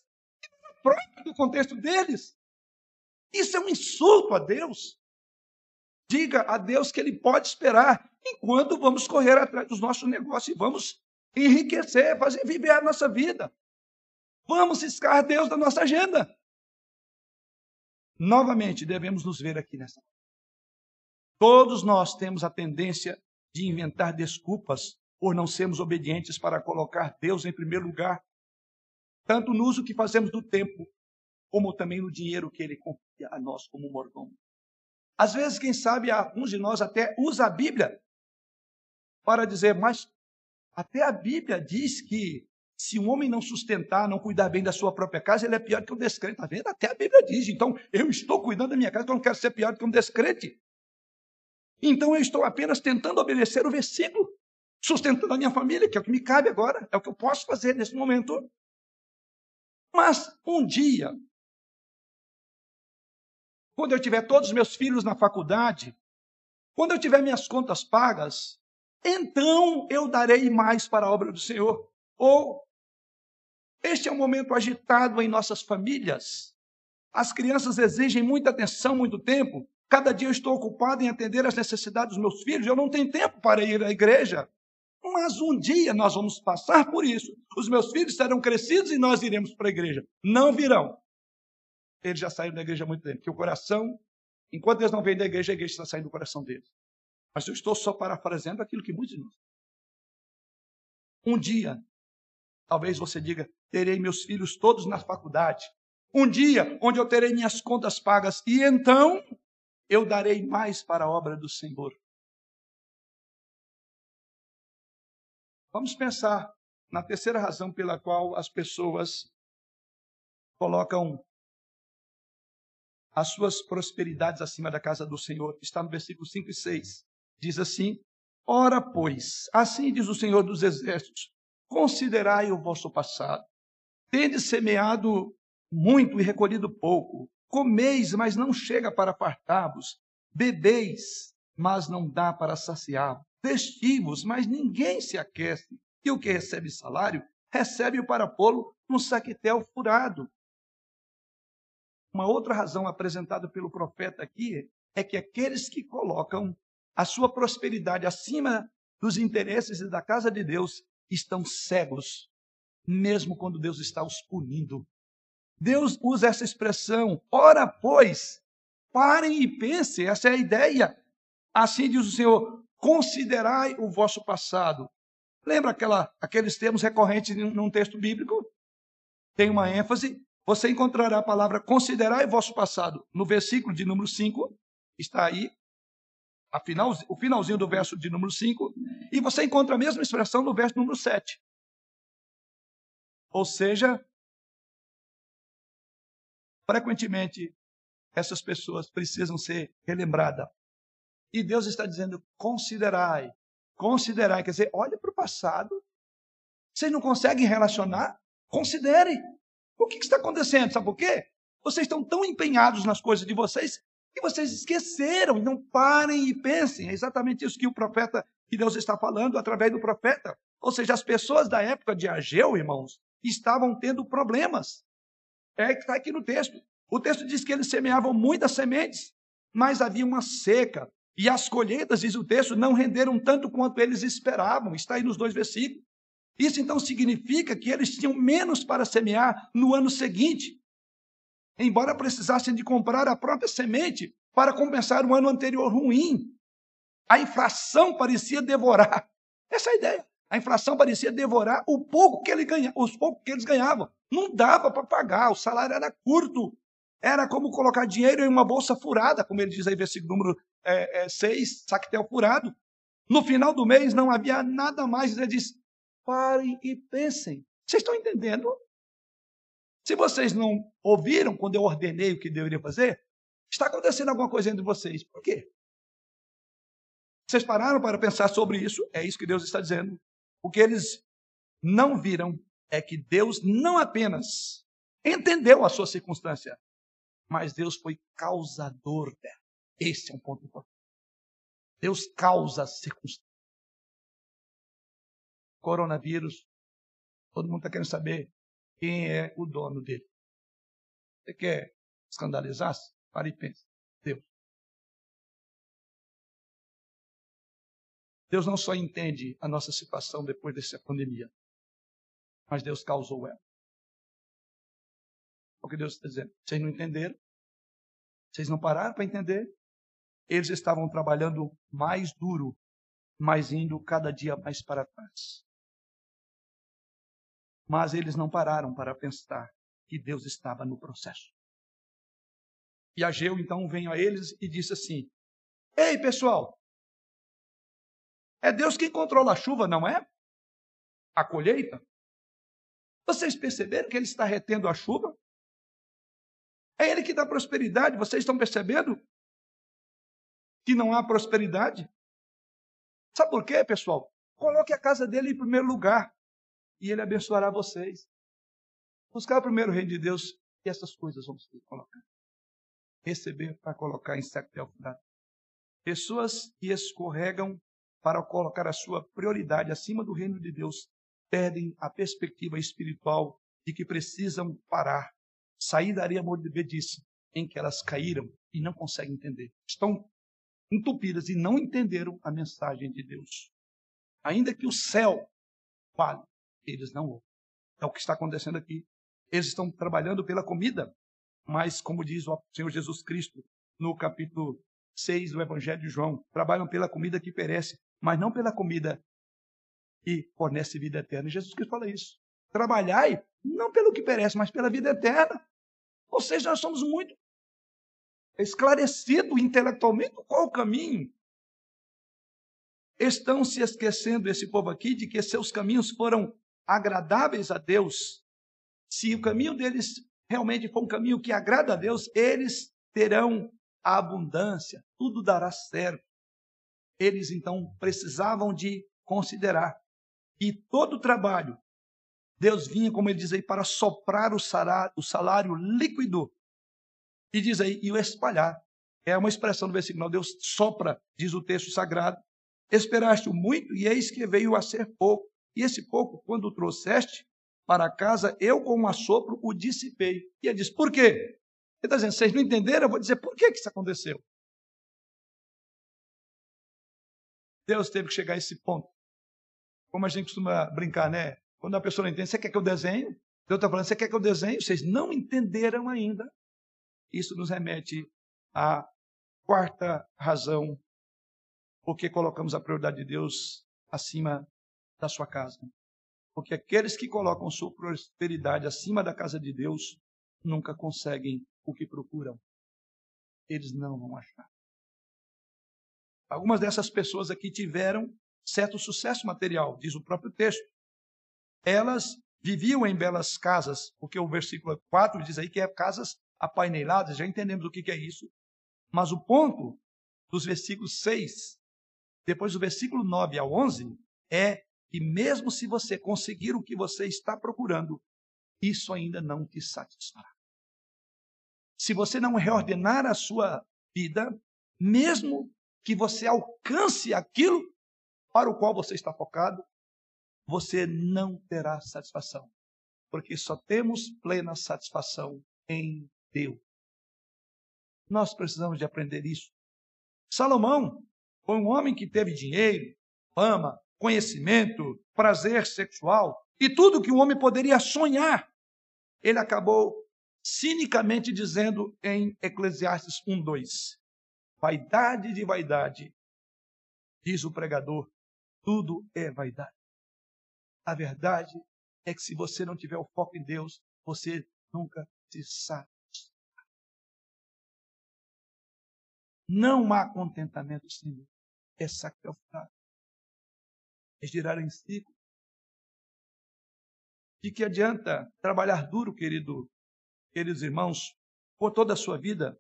próprias do contexto deles. Isso é um insulto a Deus. Diga a Deus que Ele pode esperar, enquanto vamos correr atrás dos nossos negócios e vamos enriquecer, fazer viver a nossa vida. Vamos ciscar Deus da nossa agenda. Novamente, devemos nos ver aqui nessa. Todos nós temos a tendência de inventar desculpas por não sermos obedientes para colocar Deus em primeiro lugar, tanto no uso que fazemos do tempo, como também no dinheiro que Ele confia a nós como mordomo. Às vezes, quem sabe, alguns de nós até usa a Bíblia para dizer, mas até a Bíblia diz que se um homem não sustentar, não cuidar bem da sua própria casa, ele é pior que um descrente. Está vendo? Até a Bíblia diz. Então, eu estou cuidando da minha casa, eu não quero ser pior que um descrente. Então, eu estou apenas tentando obedecer o versículo, sustentando a minha família, que é o que me cabe agora, é o que eu posso fazer nesse momento. Mas, um dia, quando eu tiver todos os meus filhos na faculdade, quando eu tiver minhas contas pagas, então eu darei mais para a obra do Senhor. Ou este é um momento agitado em nossas famílias. As crianças exigem muita atenção, muito tempo. Cada dia eu estou ocupado em atender às necessidades dos meus filhos. Eu não tenho tempo para ir à igreja. Mas um dia nós vamos passar por isso. Os meus filhos serão crescidos e nós iremos para a igreja. Não virão eles já saíram da igreja há muito tempo. Porque o coração, enquanto eles não vêm da igreja, a igreja está saindo do coração deles. Mas eu estou só parafraseando aquilo que muitos de nós. Um dia, talvez você diga, terei meus filhos todos na faculdade. Um dia onde eu terei minhas contas pagas. E então eu darei mais para a obra do Senhor. Vamos pensar na terceira razão pela qual as pessoas colocam as suas prosperidades acima da casa do Senhor. Está no versículo 5 e 6. diz assim: Ora, pois, assim diz o Senhor dos Exércitos: considerai o vosso passado. Tendes semeado muito e recolhido pouco. Comeis, mas não chega para fartar-vos. Bebeis, mas não dá para saciar-vos. Vestivos, mas ninguém se aquece. E o que recebe salário, recebe-o para pô-lo num saquetel furado. Uma outra razão apresentada pelo profeta aqui é que aqueles que colocam a sua prosperidade acima dos interesses da casa de Deus estão cegos, mesmo quando Deus está os punindo. Deus usa essa expressão, ora, pois, parem e pensem, essa é a ideia. Assim diz o Senhor: considerai o vosso passado. Lembra aquela, aqueles termos recorrentes num texto bíblico? Tem uma ênfase. Você encontrará a palavra considerai vosso passado no versículo de número 5, está aí, final, o finalzinho do verso de número 5, e você encontra a mesma expressão no verso número 7. Ou seja, frequentemente essas pessoas precisam ser relembradas. E Deus está dizendo: considerai, considerai, quer dizer, olhe para o passado. Vocês não conseguem relacionar? Considere. O que está acontecendo? Sabe por quê? Vocês estão tão empenhados nas coisas de vocês que vocês esqueceram. Então parem e pensem. É exatamente isso que o profeta, que Deus está falando através do profeta. Ou seja, as pessoas da época de Ageu, irmãos, estavam tendo problemas. É que está aqui no texto. O texto diz que eles semeavam muitas sementes, mas havia uma seca. E as colheitas, diz o texto, não renderam tanto quanto eles esperavam. Está aí nos dois versículos. Isso então significa que eles tinham menos para semear no ano seguinte embora precisassem de comprar a própria semente para compensar o ano anterior ruim. A inflação parecia devorar. Essa é a ideia. A inflação parecia devorar o pouco que ele ganha, os poucos que eles ganhavam. Não dava para pagar, o salário era curto. Era como colocar dinheiro em uma bolsa furada, como ele diz aí, versículo número 6, é, é, seis, saquetel furado. No final do mês não havia nada mais. Ele diz: parem e pensem. Vocês estão entendendo? Se vocês não ouviram quando eu ordenei o que deveria fazer, está acontecendo alguma coisa entre vocês. Por quê? Vocês pararam para pensar sobre isso? É isso que Deus está dizendo. O que eles não viram é que Deus não apenas entendeu a sua circunstância, mas Deus foi causador dela. Esse é um ponto importante. Deus causa as circunstâncias. Coronavírus, todo mundo está querendo saber quem é o dono dele. Você quer escandalizar-se? Pare e pense. Deus. Deus não só entende a nossa situação depois dessa pandemia, mas Deus causou ela. O que Deus está dizendo? Vocês não entenderam? Vocês não pararam para entender? Eles estavam trabalhando mais duro, mas indo cada dia mais para trás. Mas eles não pararam para pensar que Deus estava no processo. E Ageu então veio a eles e disse assim: Ei, pessoal, é Deus quem controla a chuva, não é? A colheita? Vocês perceberam que Ele está retendo a chuva? É Ele que dá prosperidade. Vocês estão percebendo que não há prosperidade? Sabe por quê, pessoal? Coloque a casa dele em primeiro lugar e Ele abençoará vocês. Buscar o primeiro reino de Deus e essas coisas vão ser colocadas. Receber para colocar em saquetel Pessoas que escorregam para colocar a sua prioridade acima do reino de Deus perdem a perspectiva espiritual de que precisam parar, sair da areia movediça em que elas caíram e não conseguem entender. Estão entupidas e não entenderam a mensagem de Deus. Ainda que o céu fale, eles não ouvem. É o que está acontecendo aqui. Eles estão trabalhando pela comida, mas, como diz o Senhor Jesus Cristo no capítulo 6 do Evangelho de João, trabalham pela comida que perece, mas não pela comida que fornece vida eterna. E Jesus Cristo fala isso. Trabalhai não pelo que perece, mas pela vida eterna. Ou seja, nós somos muito esclarecidos intelectualmente qual o caminho. Estão se esquecendo, esse povo aqui, de que seus caminhos foram agradáveis a Deus, se o caminho deles realmente for um caminho que agrada a Deus, eles terão a abundância, tudo dará certo. eles então precisavam de considerar que todo o trabalho, Deus vinha, como ele diz aí, para soprar o salário, o salário líquido. E diz aí, e o espalhar. É uma expressão do versículo, Deus sopra, diz o texto sagrado. Esperaste muito, e eis que veio a ser pouco. E esse pouco, quando o trouxeste para casa, eu com um assopro o dissipei. E ele diz, por quê? Ele está dizendo, vocês não entenderam? Eu vou dizer por que, que isso aconteceu. Deus teve que chegar a esse ponto. Como a gente costuma brincar, né? Quando a pessoa não entende, você quer que eu desenhe? Deus está falando, você quer que eu desenhe? Vocês não entenderam ainda. Isso nos remete à quarta razão porque colocamos a prioridade de Deus acima da sua casa. Porque aqueles que colocam sua prosperidade acima da casa de Deus nunca conseguem o que procuram. Eles não vão achar. Algumas dessas pessoas aqui tiveram certo sucesso material, diz o próprio texto. Elas viviam em belas casas, porque o versículo 4 diz aí que é casas apaineladas, já entendemos o que é isso. Mas o ponto dos versículos 6, depois do versículo 9 ao 11, é que mesmo se você conseguir o que você está procurando, isso ainda não te satisfará. Se você não reordenar a sua vida, mesmo que você alcance aquilo para o qual você está focado, você não terá satisfação. Porque só temos plena satisfação em Deus. Nós precisamos de aprender isso. Salomão foi um homem que teve dinheiro, fama, conhecimento, prazer sexual e tudo que um homem poderia sonhar. Ele acabou cinicamente dizendo em Eclesiastes 1:2: Vaidade de vaidade, diz o pregador, tudo é vaidade. A verdade é que se você não tiver o foco em Deus, você nunca se satisfará. Não há contentamento sem Deus. É sacrificado. É girar em ciclo. De que adianta trabalhar duro, querido, queridos irmãos, por toda a sua vida,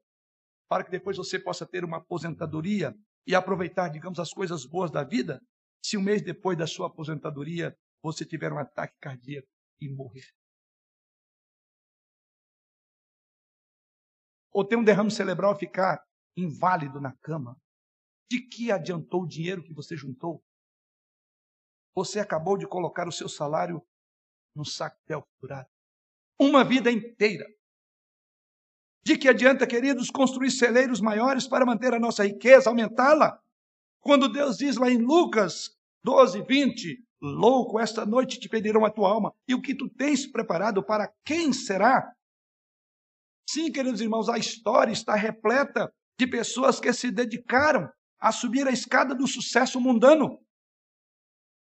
para que depois você possa ter uma aposentadoria e aproveitar, digamos, as coisas boas da vida, se um mês depois da sua aposentadoria você tiver um ataque cardíaco e morrer. Ou ter um derrame cerebral e ficar inválido na cama. De que adiantou o dinheiro que você juntou? Você acabou de colocar o seu salário no saco de. Uma vida inteira de que adianta, queridos, construir celeiros maiores para manter a nossa riqueza, aumentá-la? Quando Deus diz lá em Lucas 12, 20, louco, esta noite te pedirão a tua alma, e o que tu tens preparado para quem será? Sim, queridos irmãos, a história está repleta de pessoas que se dedicaram a subir a escada do sucesso mundano,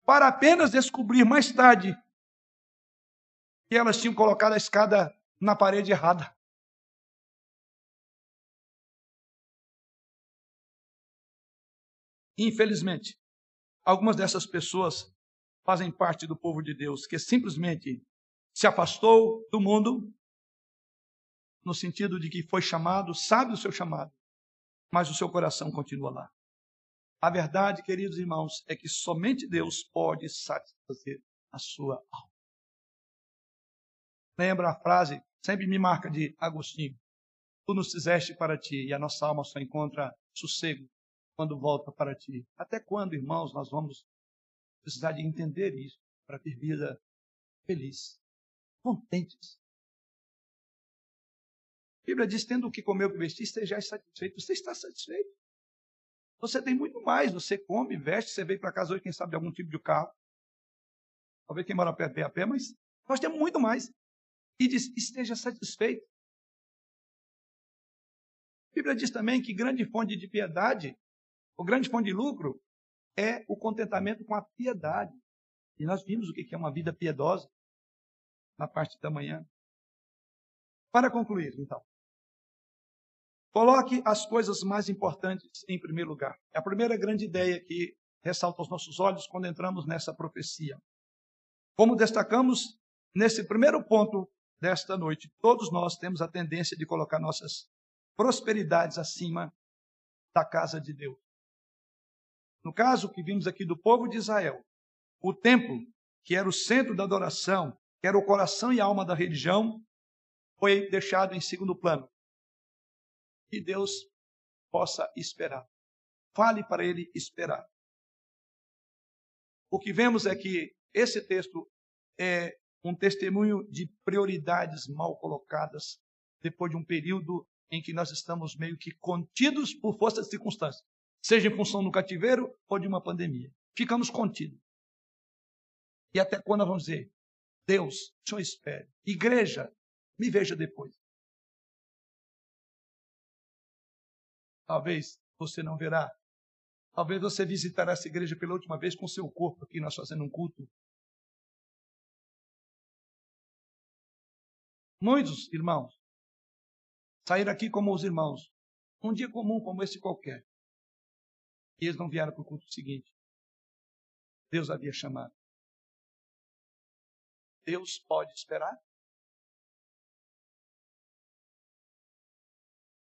para apenas descobrir mais tarde que elas tinham colocado a escada na parede errada. Infelizmente, algumas dessas pessoas fazem parte do povo de Deus que simplesmente se afastou do mundo, no sentido de que foi chamado, sabe o seu chamado, mas o seu coração continua lá. A verdade, queridos irmãos, é que somente Deus pode satisfazer a sua alma. Lembra a frase, sempre me marca de Agostinho: Tu nos fizeste para ti e a nossa alma só encontra sossego quando volta para ti. Até quando, irmãos, nós vamos precisar de entender isso para ter vida feliz, contentes? A Bíblia diz: tendo o que comer o que vestir, esteja satisfeito. Você está satisfeito? Você tem muito mais. Você come, veste, você veio para casa hoje, quem sabe, de algum tipo de carro. Talvez quem mora perto a pé, mas nós temos muito mais. E diz: esteja satisfeito. A Bíblia diz também que grande fonte de piedade o grande fonte de lucro é o contentamento com a piedade. E nós vimos o que é uma vida piedosa na parte da manhã. Para concluir, então, coloque as coisas mais importantes em primeiro lugar. É a primeira grande ideia que ressalta aos nossos olhos quando entramos nessa profecia. Como destacamos nesse primeiro ponto desta noite, todos nós temos a tendência de colocar nossas prosperidades acima da casa de Deus. No caso que vimos aqui do povo de Israel, o templo, que era o centro da adoração, que era o coração e alma da religião, foi deixado em segundo plano. Que Deus possa esperar. Fale para ele esperar. O que vemos é que esse texto é um testemunho de prioridades mal colocadas depois de um período em que nós estamos meio que contidos por força de circunstâncias, seja em função do cativeiro ou de uma pandemia. Ficamos contidos. E até quando nós vamos dizer, Deus, o Senhor espere. Igreja, me veja depois. Talvez você não verá. Talvez você visitará essa igreja pela última vez com seu corpo aqui, nós fazendo um culto. Muitos irmãos saíram aqui como os irmãos, um dia comum como esse qualquer. E eles não vieram para o culto seguinte. Deus havia chamado. Deus pode esperar?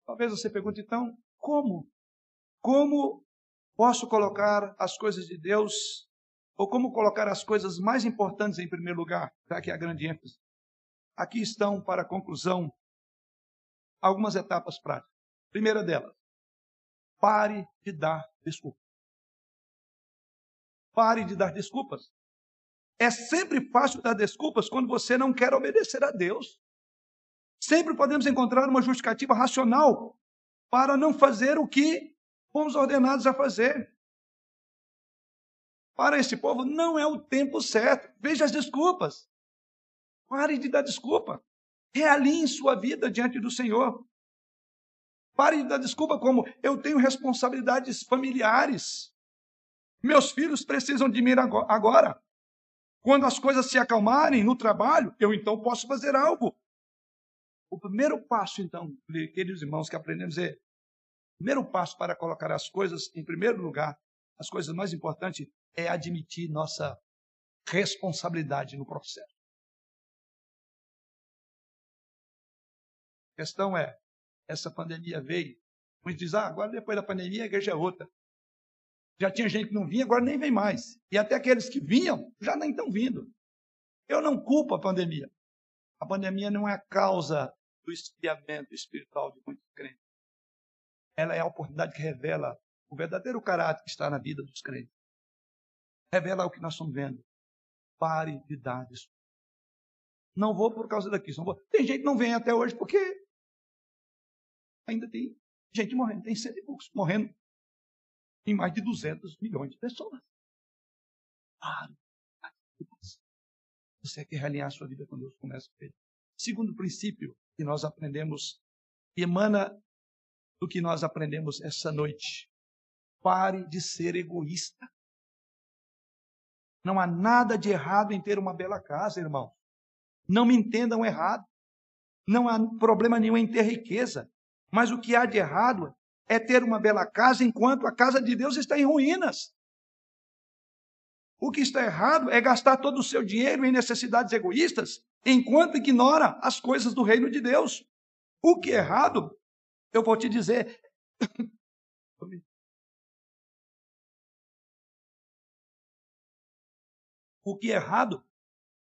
Talvez você pergunte então, como? Como posso colocar as coisas de Deus, ou como colocar as coisas mais importantes em primeiro lugar, já que é a grande ênfase? Aqui estão, para a conclusão, algumas etapas práticas. Primeira delas, pare de dar desculpas. Pare de dar desculpas. É sempre fácil dar desculpas quando você não quer obedecer a Deus. Sempre podemos encontrar uma justificativa racional para não fazer o que fomos ordenados a fazer. Para esse povo não é o tempo certo. Veja as desculpas. Pare de dar desculpa. Realinhe sua vida diante do Senhor. Pare de dar desculpa como eu tenho responsabilidades familiares. Meus filhos precisam de mim agora. Quando as coisas se acalmarem no trabalho, eu então posso fazer algo. O primeiro passo, então, queridos irmãos, que aprendemos é: o primeiro passo para colocar as coisas em primeiro lugar, as coisas mais importantes, é admitir nossa responsabilidade no processo. A questão é, essa pandemia veio, muitos dizem, ah, agora depois da pandemia a igreja é outra. Já tinha gente que não vinha, agora nem vem mais. E até aqueles que vinham, já nem estão vindo. Eu não culpo a pandemia. A pandemia não é a causa do esfriamento espiritual de muitos crentes. Ela é a oportunidade que revela o verdadeiro caráter que está na vida dos crentes. Revela o que nós estamos vendo. Pare de dar desculpa. Não vou por causa daqui. Não vou. Tem gente que não vem até hoje porque ainda tem gente morrendo. Tem cento e poucos morrendo em mais de 200 milhões de pessoas. Pare. Você quer realinhar sua vida com Deus, começa com ele. Segundo princípio que nós aprendemos, emana do que nós aprendemos essa noite. Pare de ser egoísta. Não há nada de errado em ter uma bela casa, irmão. Não me entendam errado. Não há problema nenhum em ter riqueza. Mas o que há de errado é ter uma bela casa enquanto a casa de Deus está em ruínas. O que está errado é gastar todo o seu dinheiro em necessidades egoístas, enquanto ignora as coisas do reino de Deus. O que é errado, eu vou te dizer. *coughs* o que é errado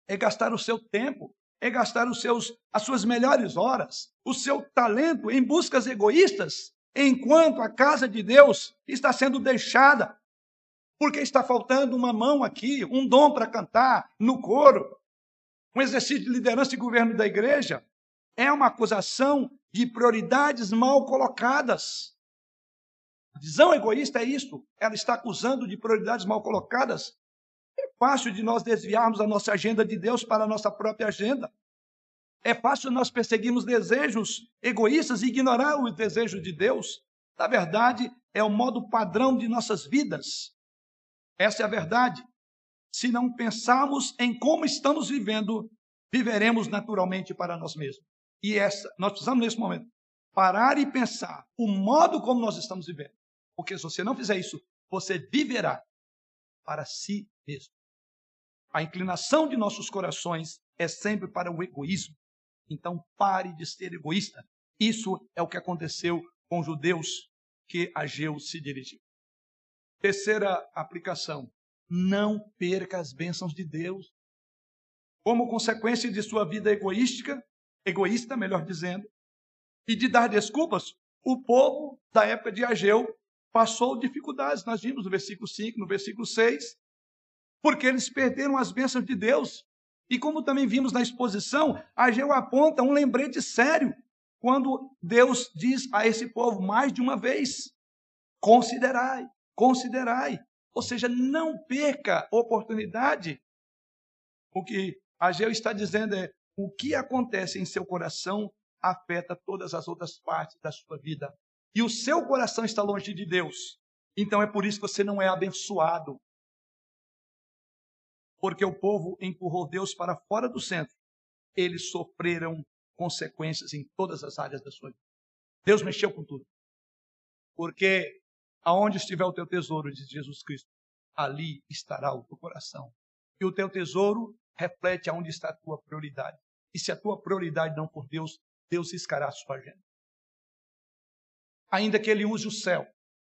é gastar o seu tempo, é gastar os seus, as suas melhores horas, o seu talento em buscas egoístas, enquanto a casa de Deus está sendo deixada porque está faltando uma mão aqui, um dom para cantar no coro, um exercício de liderança e governo da igreja. É uma acusação de prioridades mal colocadas. A visão egoísta é isso. Ela está acusando de prioridades mal colocadas. É fácil de nós desviarmos a nossa agenda de Deus para a nossa própria agenda. É fácil nós perseguirmos desejos egoístas e ignorar o desejo de Deus. Na verdade, é o modo padrão de nossas vidas. Essa é a verdade. Se não pensarmos em como estamos vivendo, viveremos naturalmente para nós mesmos. E essa, nós precisamos nesse momento parar e pensar o modo como nós estamos vivendo. Porque se você não fizer isso, você viverá para si mesmo. A inclinação de nossos corações é sempre para o egoísmo. Então pare de ser egoísta. Isso é o que aconteceu com os judeus que Ageu se dirigiu. Terceira aplicação: não perca as bênçãos de Deus. Como consequência de sua vida egoística, egoísta, melhor dizendo, e de dar desculpas, o povo da época de Ageu passou dificuldades. Nós vimos no versículo 5, no versículo 6, porque eles perderam as bênçãos de Deus. E como também vimos na exposição, Ageu aponta um lembrete sério quando Deus diz a esse povo mais de uma vez: considerai, considerai. Ou seja, não perca oportunidade. O que Ageu está dizendo é: o que acontece em seu coração afeta todas as outras partes da sua vida. E o seu coração está longe de Deus. Então é por isso que você não é abençoado. Porque o povo empurrou Deus para fora do centro. Eles sofreram consequências em todas as áreas da sua vida. Deus mexeu com tudo. Porque aonde estiver o teu tesouro, diz Jesus Cristo, ali estará o teu coração. E o teu tesouro reflete aonde está a tua prioridade. E se a tua prioridade não for Deus, Deus riscará a sua agenda. Ainda que ele use o céu,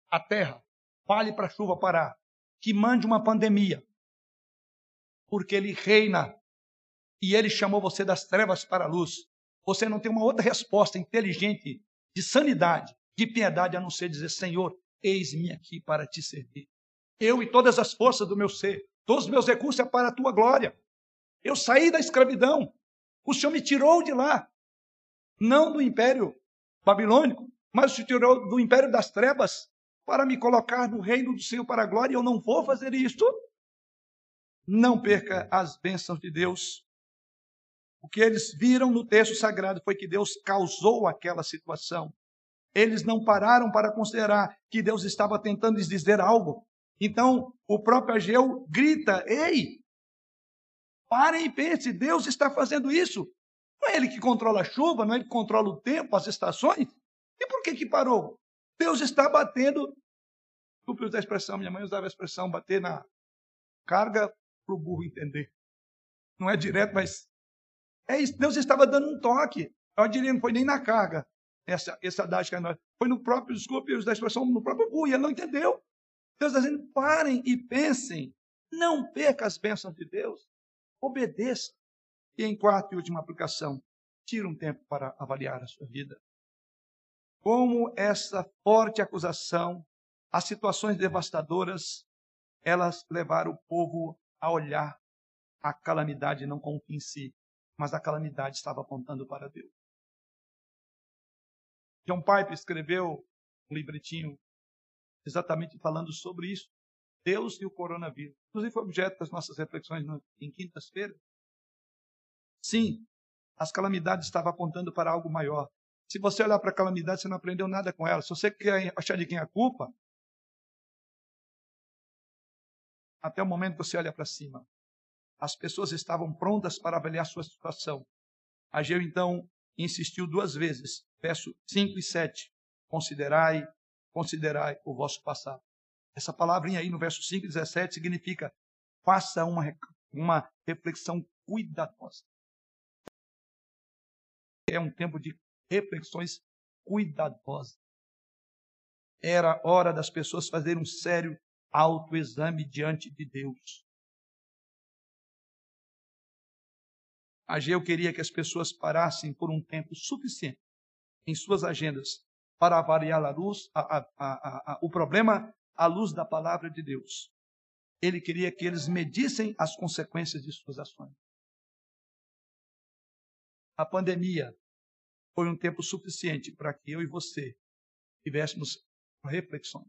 a terra, fale para a chuva parar, que mande uma pandemia, porque ele reina e ele chamou você das trevas para a luz. Você não tem uma outra resposta inteligente, de sanidade, de piedade, a não ser dizer: Senhor, eis-me aqui para te servir. Eu e todas as forças do meu ser, todos os meus recursos é para a tua glória. Eu saí da escravidão. O Senhor me tirou de lá. Não do império babilônico, mas se tirou do império das trevas para me colocar no reino do Senhor para a glória. Eu não vou fazer isso. Não perca as bênçãos de Deus. O que eles viram no texto sagrado foi que Deus causou aquela situação. Eles não pararam para considerar que Deus estava tentando lhes dizer algo. Então, o próprio Ageu grita: Ei, parem e pensem, Deus está fazendo isso. Não é Ele que controla a chuva, não é Ele que controla o tempo, as estações. E por que que parou? Deus está batendo. Desculpe usar a expressão, minha mãe usava a expressão bater na carga para o burro entender. Não é direto, mas é isso. Deus estava dando um toque. Eu diria, não foi nem na carga, essa, essa adágio que nós. Foi no próprio, desculpe usar a expressão, no próprio burro, e ele não entendeu. Deus está dizendo, parem e pensem. Não perca as bênçãos de Deus. Obedeça. E em quarta e última aplicação, tira um tempo para avaliar a sua vida. Como essa forte acusação, as situações devastadoras, elas levaram o povo a olhar a calamidade não como em si, mas a calamidade estava apontando para Deus. John Pipe escreveu um livretinho exatamente falando sobre isso. Deus e o coronavírus. Inclusive foi objeto das nossas reflexões em quintas-feiras. Sim, as calamidades estavam apontando para algo maior. Se você olhar para a calamidade, você não aprendeu nada com ela. Se você quer achar de quem é a culpa, até o momento que você olha para cima. As pessoas estavam prontas para avaliar sua situação. Ageu então insistiu duas vezes, verso 5 e 7. Considerai, considerai o vosso passado. Essa palavrinha aí no verso 5 e 17 significa faça uma, uma reflexão cuidadosa. É um tempo de reflexões cuidadosas. Era hora das pessoas fazerem um sério autoexame diante de Deus. Ageu queria que as pessoas parassem por um tempo suficiente em suas agendas para avaliar a luz, a, a, o problema à luz da palavra de Deus. Ele queria que eles medissem as consequências de suas ações. A pandemia foi um tempo suficiente para que eu e você tivéssemos reflexões.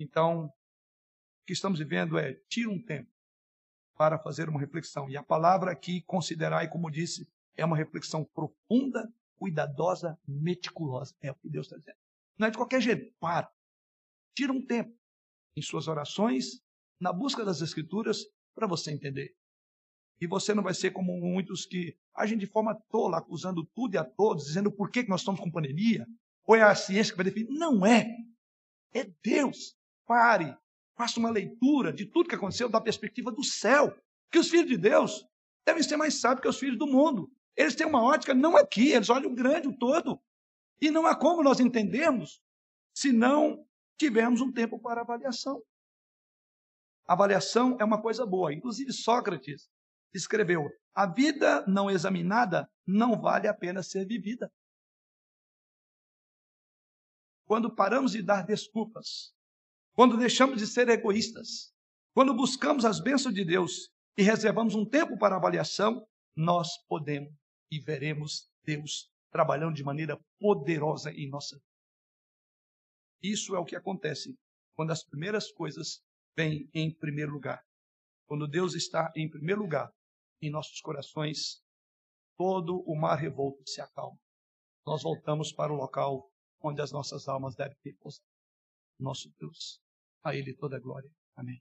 Então, o que estamos vivendo é tira um tempo para fazer uma reflexão. E a palavra aqui, considerai, como disse, é uma reflexão profunda, cuidadosa, meticulosa. É o que Deus está dizendo. Não é de qualquer jeito. Para. Tira um tempo em suas orações, na busca das Escrituras, para você entender. E você não vai ser como muitos que agem de forma tola, acusando tudo e a todos, dizendo por que nós estamos com pandemia, ou é a ciência que vai definir. Não é. É Deus. Pare, Faça uma leitura de tudo que aconteceu da perspectiva do céu. Que os filhos de Deus devem ser mais sábios que os filhos do mundo. Eles têm uma ótica não aqui, eles olham o grande, o todo. E não há como nós entendermos, senão tivemos um tempo para avaliação. Avaliação é uma coisa boa. Inclusive, Sócrates escreveu: a vida não examinada não vale a pena ser vivida. Quando paramos de dar desculpas, quando deixamos de ser egoístas, quando buscamos as bênçãos de Deus e reservamos um tempo para avaliação, nós podemos e veremos Deus trabalhando de maneira poderosa em nossa vida. Isso é o que acontece quando as primeiras coisas vêm em primeiro lugar. Quando Deus está em primeiro lugar em nossos corações, todo o mar revolto se acalma. Nós voltamos para o local onde as nossas almas devem ter pousado. Nosso Deus, a Ele toda a glória. Amém.